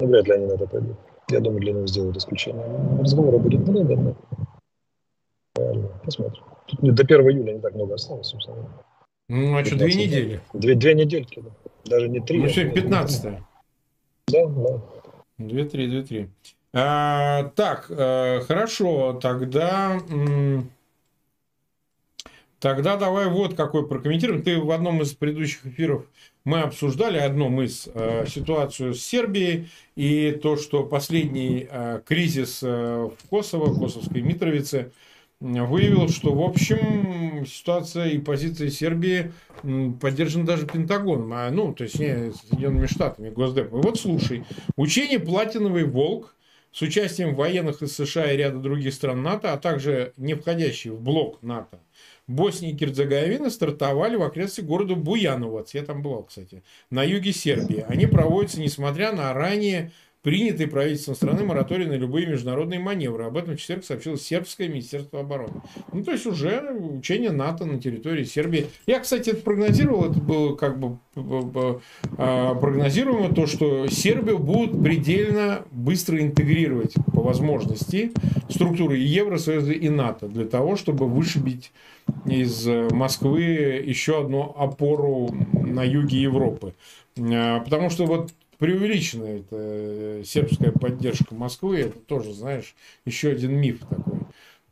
ну, вряд ли они на это пойдут. Я думаю, для него сделают исключение. Разговора будет много, но посмотрим. Тут до 1 июля не так много осталось, собственно. Ну, а что, две недели? Две, две недельки, да. Даже не три. Ну, сегодня 15 -е. Да, да. Две-три, две-три. А, так, а, хорошо, тогда... Тогда давай вот какой прокомментируем. Ты в одном из предыдущих эфиров мы обсуждали одном из э, ситуацию с Сербией и то, что последний э, кризис э, в Косово, Косовской Митровице, выявил, что, в общем, ситуация и позиция Сербии поддержана даже Пентагоном, а, ну, то есть не Соединенными Штатами, Госдепом. И вот слушай, учение «Платиновый волк» с участием военных из США и ряда других стран НАТО, а также не входящие в блок НАТО, Боснии и Герцеговина стартовали в окрестности города Буяновац, я там был, кстати, на юге Сербии. Они проводятся, несмотря на ранее принятый правительством страны мораторий на любые международные маневры. Об этом в четверг сообщило Сербское Министерство обороны. Ну, то есть, уже учение НАТО на территории Сербии. Я, кстати, это прогнозировал, это было как бы а, прогнозируемо, то, что Сербию будут предельно быстро интегрировать по возможности структуры и Евросоюза, и НАТО, для того, чтобы вышибить из Москвы еще одну опору на юге Европы. А, потому что вот преувеличена эта э, сербская поддержка Москвы. Это тоже, знаешь, еще один миф такой.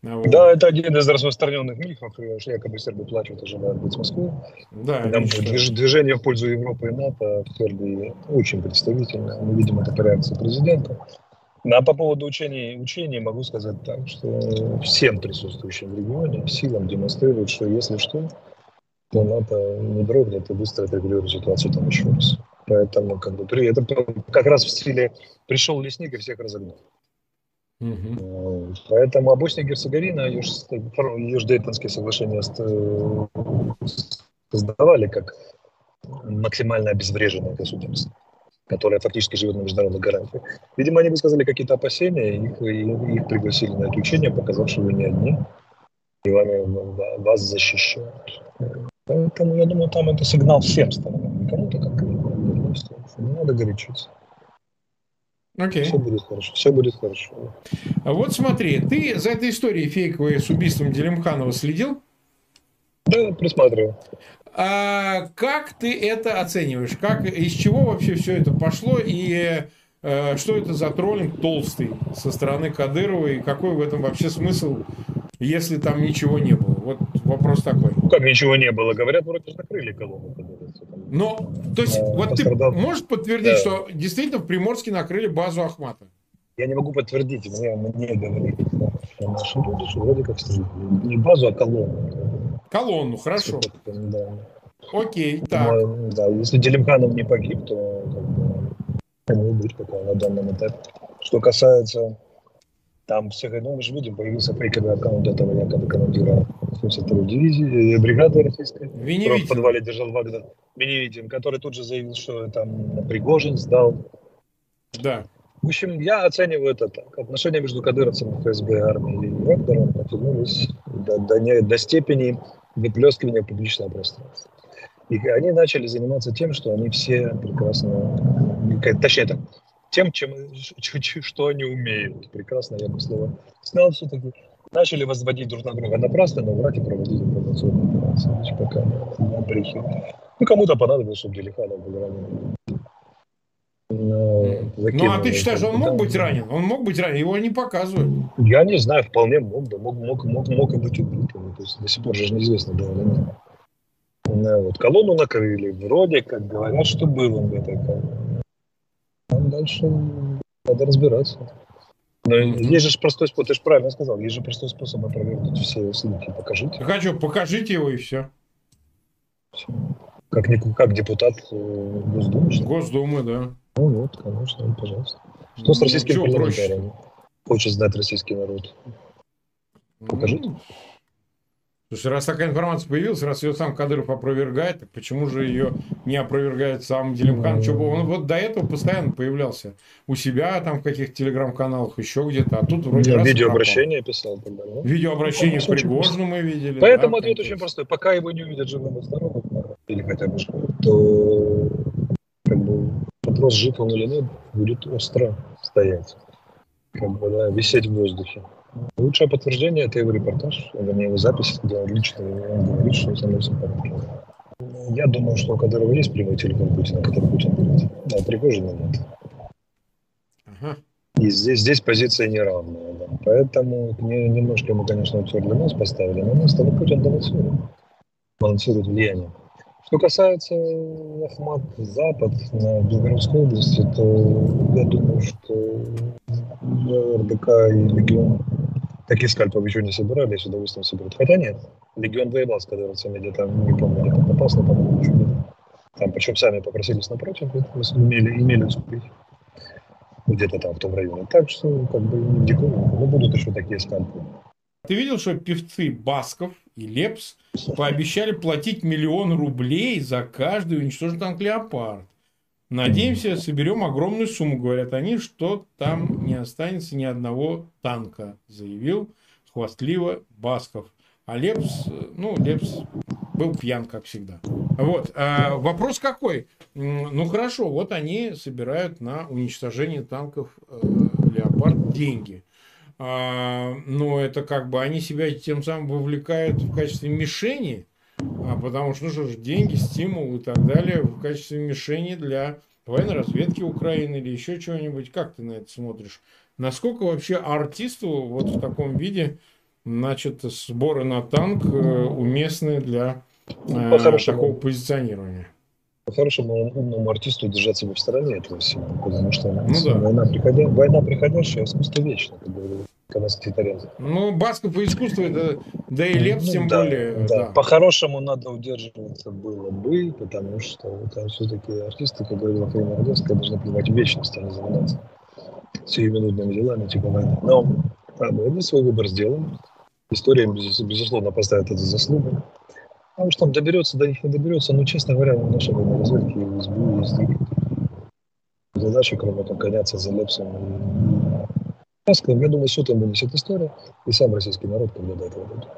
А вот. Да, это один из распространенных мифов, что якобы сербы плачут, ожидают быть с Москвы. Да, Там движение в пользу Европы и НАТО в Сербии очень представительно. Мы видим это по реакции президента. Ну, а по поводу учений, учений могу сказать так, что всем присутствующим в регионе силам демонстрируют, что если что, то НАТО не дрогнет и быстро отрегулирует ситуацию там еще раз. Поэтому как бы это как раз в стиле пришел лесник и всех разогнал. Угу. Поэтому Босния и Герцеговина, ее же Дейтонские соглашения создавали как максимально обезвреженное государство, которое фактически живет на международных гарантиях. Видимо, они высказали какие-то опасения, их, и их пригласили на это учение, показав, что вы не одни, и вами, вас защищают. Поэтому, я думаю, там это сигнал всем сторонам, не надо горячиться. Окей. Все будет хорошо. Все будет хорошо. А вот смотри, ты за этой историей фейковой с убийством Делимханова следил? Да, присматриваю. А как ты это оцениваешь? Как, из чего вообще все это пошло? И э, что это за троллинг толстый со стороны Кадырова? И какой в этом вообще смысл, если там ничего не было? Вот вопрос такой. Ну, как ничего не было? Говорят, вроде закрыли колонну. Но, то есть, вот пострадал. ты можешь подтвердить, да. что действительно в Приморске накрыли базу Ахмата? Я не могу подтвердить, мне, мне говорили, что наши люди, что вроде как Не базу, а колонну. Колонну, хорошо. Да. Окей, так. Но, да, если Делимханов не погиб, то как бы, может быть пока на данном этапе. Что касается там всех, ну мы же видим, появился фейковый аккаунт этого якобы командира 72-й дивизии, бригады российской, который в подвале держал Вагнер, Веневитин, который тут же заявил, что там Пригожин сдал. Да. В общем, я оцениваю это так. Отношения между кадыровцами, ФСБ, армией и Вагнером потянулись до, до, не, до степени выплескивания публичного пространства. И они начали заниматься тем, что они все прекрасно, точнее так, тем, чем, что они умеют. Прекрасно, я бы слово снял все-таки. Начали возводить друг на друга напрасно, но врать и проводить информационные операции. Значит, пока брехи. Ну, кому-то понадобилось, чтобы Делиханов был ранен. Ну, а ты считаешь, он мог быть ранен? Он мог быть ранен, его не показывают. Я не знаю, вполне мог бы, мог, мог, мог, мог и быть убит. То есть до сих пор же неизвестно, да или нет. Вот, колонну накрыли, вроде как говорят, что было в этой колонне. Там дальше надо разбираться. Но есть же простой способ, ты же правильно сказал, есть же простой способ опровергнуть все слухи. Покажите. Хочу, покажите его и все. все. Как, как депутат э, Госдумы? Что? Госдумы, да. Ну вот, конечно, пожалуйста. Что ну, с российским парламентарием? Хочет знать российский народ. Покажите. Ну, Слушай, раз такая информация появилась, раз ее сам Кадыров опровергает, так почему же ее не опровергает сам Делимхан? Что, он вот до этого постоянно появлялся у себя там в каких-то телеграм-каналах, еще где-то, а тут вроде Я видеообращение писал тогда. Да? Видеообращение ну, Пригожину мы видели. Поэтому да, ответ очень простой. Пока его не увидят живым и здоровым, или хотя бы то как бы, вопрос, жив он или нет, будет остро стоять. Как бы, да, висеть в воздухе. Лучшее подтверждение – это его репортаж, вернее, его запись, где он лично говорит, что со мной все порядке. Я думаю, что у Кадырова есть прямой телефон Путина, который Путин говорит. А Пригожина нет. Ага. И здесь, здесь позиция неравная. Да. Поэтому не, немножко мы, конечно, утерли нос, поставили на место, но Путин балансирует. Балансирует влияние. Что касается Ахмат Запад на Белгородской области, то я думаю, что РДК и Легион таких скальпов еще не собирали, с удовольствием соберут. Хотя нет, Легион воевал с кадровцами где-то, не помню, где-то попался, по-моему, еще где-то. Там, причем сами попросились напротив, имели, имели успехи где-то там в том районе. Так что, как бы, не диковинку, но будут еще такие скальпы. Ты видел, что певцы Басков и Лепс пообещали платить миллион рублей за каждый уничтоженный танк «Леопард»? Надеемся, соберем огромную сумму, говорят они, что там не останется ни одного танка, заявил хвастливо Басков. А Лепс, ну, Лепс был пьян, как всегда. Вот. А вопрос какой? Ну, хорошо, вот они собирают на уничтожение танков э, «Леопард» деньги. А, но это как бы они себя тем самым вовлекают в качестве мишени а потому что, ну что ж, деньги, стимул и так далее в качестве мишени для военной разведки Украины или еще чего-нибудь. Как ты на это смотришь? Насколько вообще артисту вот в таком виде, значит, сборы на танк э, уместны для э, такого позиционирования? По-хорошему, умному артисту держать себя в стороне этого всего, потому что ну, да. война, приходя... война приходящая, искусство вечно, как говорил Ну, Басков и искусство, это, да и Лепс ну, тем да, более. Да. да. По-хорошему надо удерживаться было бы, потому что там все-таки артисты, как говорила Фаина Родовская, должны понимать вечность, а не заниматься сиюминутными делами, типа войны. Но мы свой выбор сделаем. История, безусловно, поставит это заслугу. А уж там доберется до них, не доберется, ну, честно говоря, в нашей военной разведке и в СБУ есть задачи, кроме того, гоняться за Лепсом Маском. Я думаю, суд им вынесет история, и сам российский народ, когда до этого дойдет.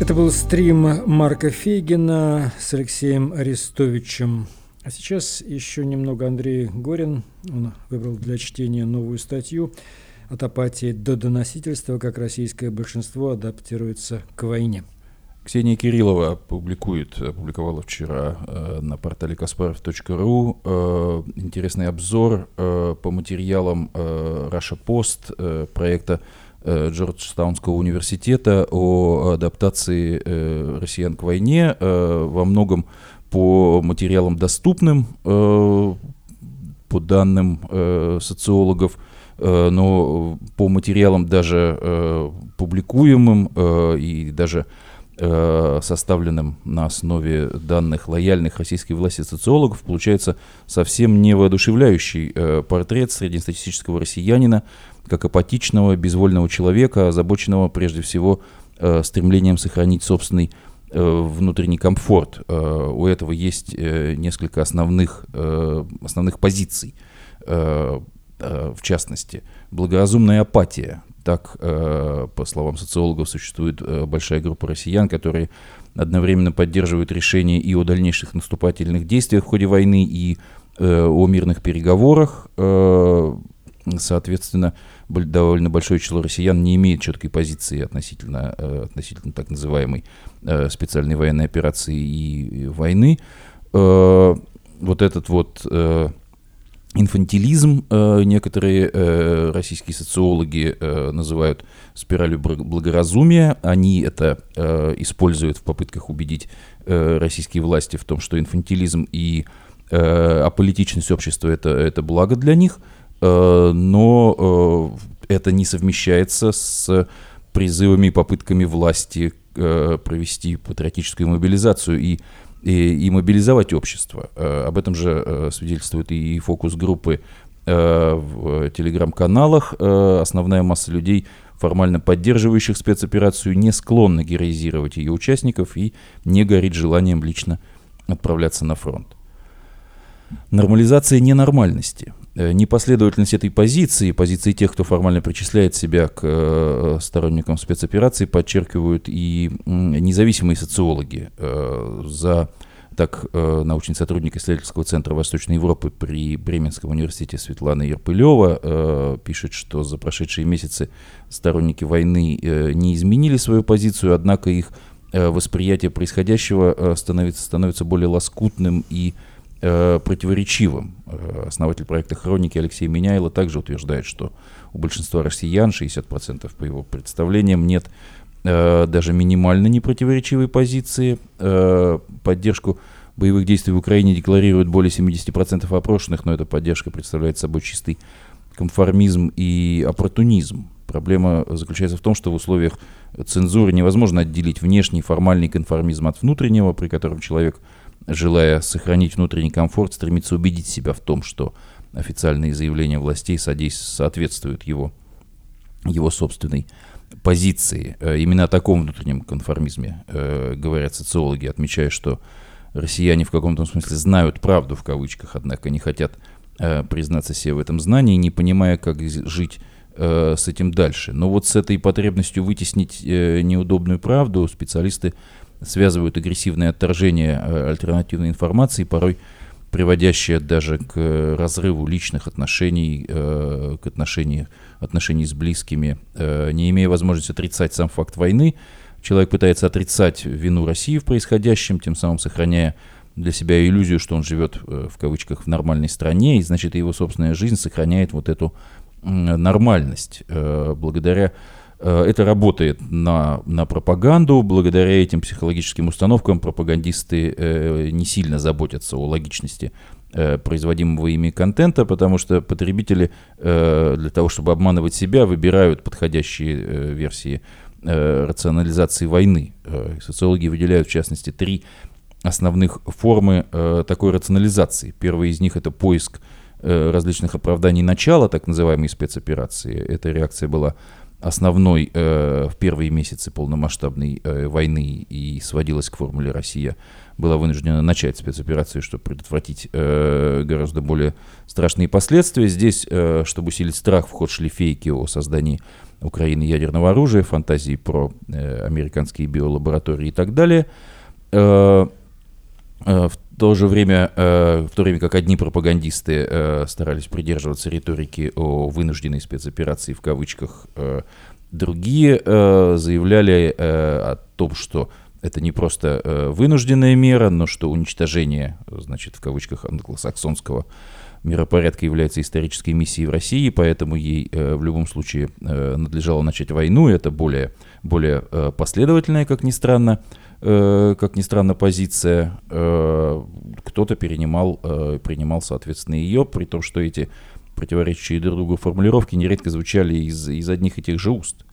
Это был стрим Марка Фейгина с Алексеем Арестовичем. А сейчас еще немного Андрей Горин. Он выбрал для чтения новую статью от апатии до доносительства, как российское большинство адаптируется к войне. Ксения Кириллова публикует, опубликовала вчера э, на портале kasparov.ru э, интересный обзор э, по материалам э, Russia Post э, проекта э, Джорджтаунского университета о адаптации э, россиян к войне, э, во многом по материалам доступным, э, по данным э, социологов, Э, но по материалам даже э, публикуемым э, и даже составленным на основе данных лояльных российской власти социологов, получается совсем не воодушевляющий портрет среднестатистического россиянина, как апатичного, безвольного человека, озабоченного прежде всего стремлением сохранить собственный внутренний комфорт. У этого есть несколько основных, основных позиций Э, в частности, благоразумная апатия. Так, э, по словам социологов, существует э, большая группа россиян, которые одновременно поддерживают решение и о дальнейших наступательных действиях в ходе войны, и о мирных переговорах. Соответственно, довольно большое число россиян не имеет четкой позиции относительно, относительно так называемой специальной военной операции и войны. Вот этот вот инфантилизм э, некоторые э, российские социологи э, называют спиралью благоразумия. Они это используют в попытках убедить российские власти в том, что инфантилизм и аполитичность общества это, это благо для них, но это не совмещается с призывами и попытками власти провести патриотическую мобилизацию и и, и мобилизовать общество. Э, об этом же э, свидетельствуют и фокус-группы э, в телеграм-каналах. Основная масса людей, формально поддерживающих спецоперацию, не склонна героизировать ее участников и не горит желанием лично отправляться на фронт. Нормализация ненормальности. Э, непоследовательность этой позиции, позиции тех, кто формально причисляет себя к э, сторонникам спецоперации, подчеркивают и независимые социологи. Э, за так научный сотрудник исследовательского центра Восточной Европы при Бременском университете Светлана Ерпылева пишет, что за прошедшие месяцы сторонники войны не изменили свою позицию, однако их восприятие происходящего становится, становится более лоскутным и противоречивым. Э, основатель проекта «Хроники» Алексей Меняйло также утверждает, что у большинства россиян, 60% по его представлениям, нет э, даже минимально непротиворечивой позиции. Поддержку боевых действий в Украине декларируют более 70% опрошенных, но эта поддержка представляет собой чистый конформизм и оппортунизм. Проблема заключается в том, что в условиях цензуры невозможно отделить внешний формальный конформизм от внутреннего, при котором человек – желая сохранить внутренний комфорт, стремится убедить себя в том, что официальные заявления властей соответствуют его, его собственной позиции. Э, именно о таком внутреннем конформизме э, говорят социологи, отмечая, что россияне в каком-то смысле знают правду в кавычках, однако не хотят э, признаться себе в этом знании, не понимая, как жить с этим дальше. Но вот с этой потребностью вытеснить неудобную правду специалисты связывают агрессивное отторжение э, альтернативной информации, порой приводящее даже к разрыву личных отношений, э, к отношению, отношений с близкими, э, не имея возможности отрицать сам факт войны. Человек пытается отрицать вину России в происходящем, тем самым сохраняя для себя иллюзию, что он живет в кавычках в нормальной стране, и значит его собственная жизнь сохраняет вот эту нормальность благодаря Э, это работает на, на пропаганду. Благодаря этим психологическим установкам пропагандисты э, не сильно заботятся о логичности э, производимого ими контента, потому что потребители э, для того, чтобы обманывать себя, выбирают подходящие э, версии э, рационализации войны. Э, социологи выделяют, в частности, три основных формы э, такой рационализации. Первая из них это поиск э, различных оправданий начала так называемой спецоперации. Эта реакция была основной э, в первые месяцы полномасштабной э, войны и сводилась к формуле «Россия была вынуждена начать спецоперацию, чтобы предотвратить э, гораздо более страшные последствия. Здесь, э, чтобы усилить страх, в ход шли фейки о создании Украины ядерного оружия, фантазии про э, американские биолаборатории и так далее. Э, э, то же время, э, в то время как одни пропагандисты э, старались придерживаться риторики о вынужденной спецоперации в кавычках, э, другие заявляли о том, что это не просто вынужденная мера, но что уничтожение, значит, в кавычках англосаксонского миропорядка является исторической миссией в России, поэтому ей в любом случае надлежало начать войну. Это более, более последовательная, как ни странно, Э, как ни странно, позиция. Э, кто-то перенимал, э, принимал, соответственно, ее, при том, что эти противоречащие друг другу формулировки нередко звучали из, из одних и тех же уст.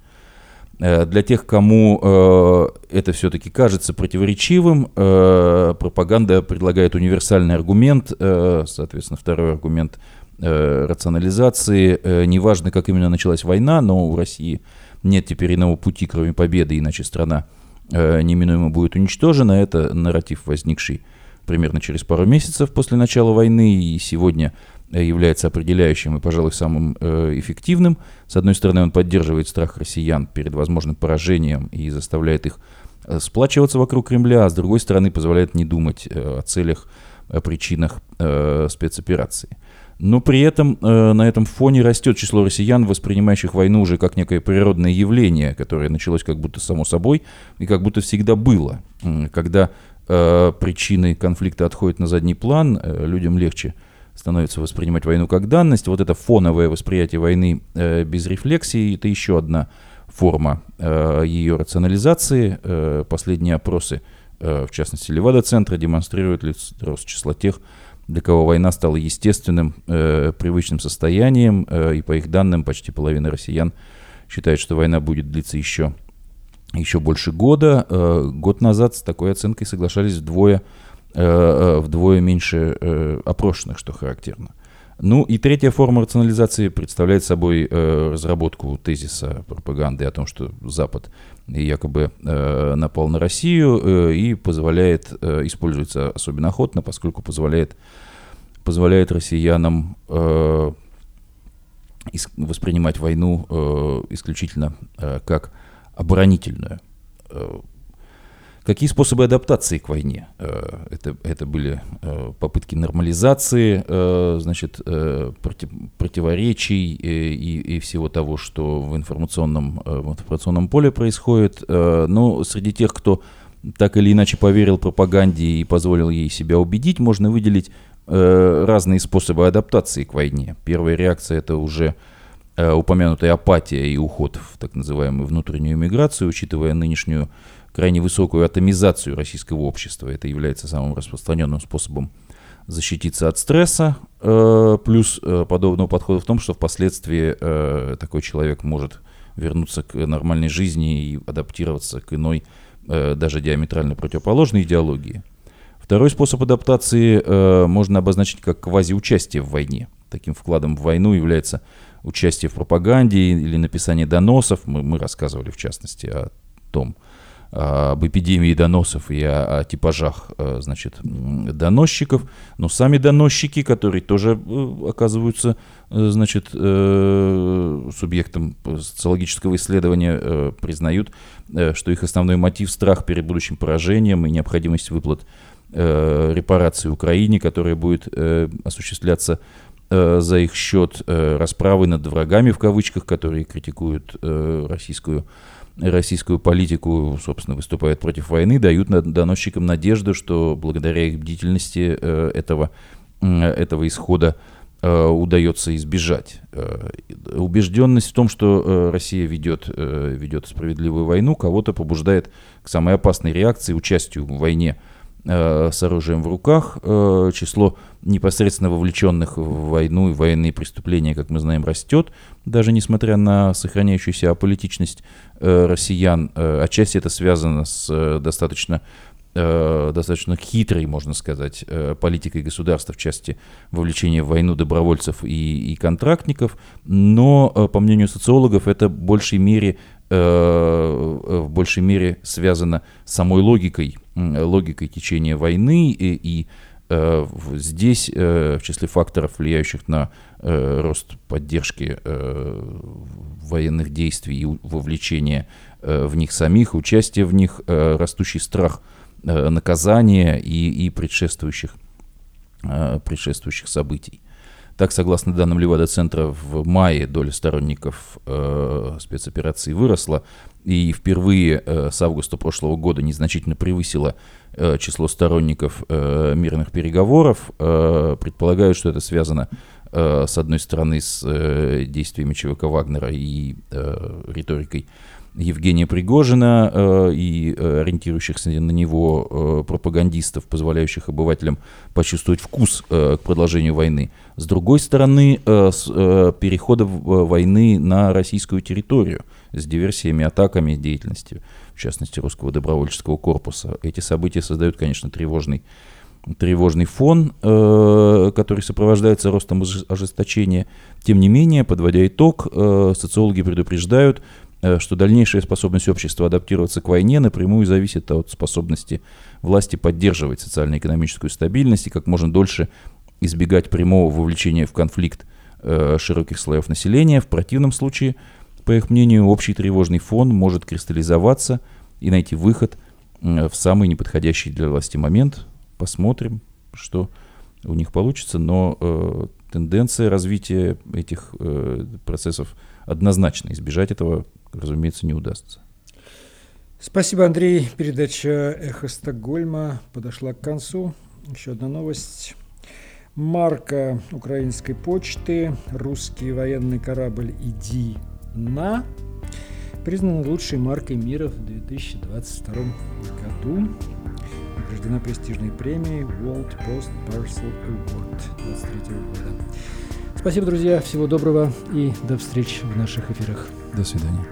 Для тех, кому э, это все-таки кажется противоречивым, э, пропаганда предлагает универсальный аргумент, э, соответственно, второй аргумент э, рационализации. Э, неважно, как именно началась война, но у России нет теперь иного пути, кроме победы, иначе страна Э, неминуемо будет уничтожена. Это нарратив, возникший примерно через пару месяцев после начала войны и сегодня э, является определяющим и, пожалуй, самым э, эффективным. С одной стороны, он поддерживает страх россиян перед возможным поражением и заставляет их сплачиваться вокруг Кремля, а с другой стороны, позволяет не думать о целях, о причинах спецоперации. Но при этом э, на этом фоне растет число россиян, воспринимающих войну уже как некое природное явление, которое началось как будто само собой и как будто всегда было. Когда э, причины конфликта отходят на задний план, э, людям легче становится воспринимать войну как данность. Вот это фоновое восприятие войны э, без рефлексии, это еще одна форма э, ее рационализации. Э, последние опросы, э, в частности Левада-центра, демонстрируют рост числа тех, для кого война стала естественным, э, привычным состоянием, э, и по их данным почти половина россиян считает, что война будет длиться еще, еще больше года. Э, год назад с такой оценкой соглашались вдвое, э, э вдвое меньше э, опрошенных, что характерно. Ну и третья форма рационализации представляет собой э, разработку тезиса пропаганды о том, что Запад якобы э, напал на Россию э, и позволяет, э, используется особенно охотно, поскольку позволяет, позволяет россиянам э, ис- воспринимать войну э, исключительно э, как оборонительную. Э, Какие способы адаптации к войне? Э, это, это были э, попытки нормализации, э, значит, против, противоречий и, и всего того, что в информационном, в информационном поле происходит. Но среди тех, кто так или иначе поверил пропаганде и позволил ей себя убедить, можно выделить разные способы адаптации к войне. Первая реакция это уже упомянутая апатия и уход в так называемую внутреннюю миграцию, учитывая нынешнюю крайне высокую атомизацию российского общества. Это является самым распространенным способом защититься от стресса. Э, плюс э, подобного подхода в том, что впоследствии э, такой человек может вернуться к нормальной жизни и адаптироваться к иной, даже диаметрально противоположной идеологии. Второй способ адаптации можно обозначить как квазиучастие в войне. Таким вкладом в войну является участие в пропаганде или написание доносов. Мы, мы рассказывали, в частности, о том, об эпидемии доносов и о, о типажах, э, значит, доносчиков, но сами доносчики, которые тоже э, оказываются, э, значит, субъектом социологического исследования, признают, что их основной мотив – страх перед будущим поражением и необходимость выплат репарации Украине, которая будет осуществляться за их счет расправы над врагами, в кавычках, которые критикуют российскую российскую политику, собственно, выступают против войны, дают доносчикам надежду, что благодаря их бдительности э, этого, этого исхода э, удается избежать. Э, убежденность в том, что Россия ведет, ведет справедливую войну, кого-то побуждает к самой опасной реакции, участию в войне с оружием в руках. Э, число непосредственно вовлеченных в войну и военные преступления, как мы знаем, растет, даже несмотря на сохраняющуюся аполитичность э, россиян. Отчасти это связано с достаточно достаточно хитрой, можно сказать, политикой государства в части вовлечения в войну добровольцев и, и контрактников, но, по мнению социологов, это в большей мере, в большей мере связано с самой логикой логикой течения войны, и, и э, здесь э, в числе факторов, влияющих на э, рост поддержки военных действий и вовлечения в них самих, участие в них, растущий страх наказания и, и предшествующих, предшествующих событий. Так, согласно данным Левада-центра, в мае доля сторонников э, спецоперации выросла и впервые э, с августа прошлого года незначительно превысила э, число сторонников э, мирных переговоров. Э, предполагают, что это связано с одной стороны с э, действиями ЧВК Вагнера и э, риторикой Евгения Пригожина э, и э, ориентирующихся на него э, пропагандистов, позволяющих обывателям почувствовать вкус э, к продолжению войны. С другой стороны, э, с, э, перехода войны на российскую территорию с диверсиями, атаками, деятельностью, в частности, русского добровольческого корпуса. Эти события создают, конечно, тревожный тревожный фон, э, который сопровождается ростом ожесточения. Тем не менее, подводя итог, э, социологи предупреждают, Э, что дальнейшая способность общества адаптироваться к войне напрямую зависит от способности власти поддерживать социально-экономическую стабильность и как можно дольше избегать прямого вовлечения в конфликт широких слоев населения. В противном случае, по их мнению, общий тревожный фон может кристаллизоваться и найти выход в самый неподходящий для власти момент. Посмотрим, что у них получится, но э, тенденция развития этих э, процессов однозначно. Избежать этого разумеется, не удастся. Спасибо, Андрей. Передача «Эхо Стокгольма» подошла к концу. Еще одна новость. Марка украинской почты «Русский военный корабль «Иди на» признана лучшей маркой мира в 2022 году. Награждена престижной премией World Post Parcel Award 2023 года. Спасибо, друзья, всего доброго и до встречи в наших эфирах. До свидания.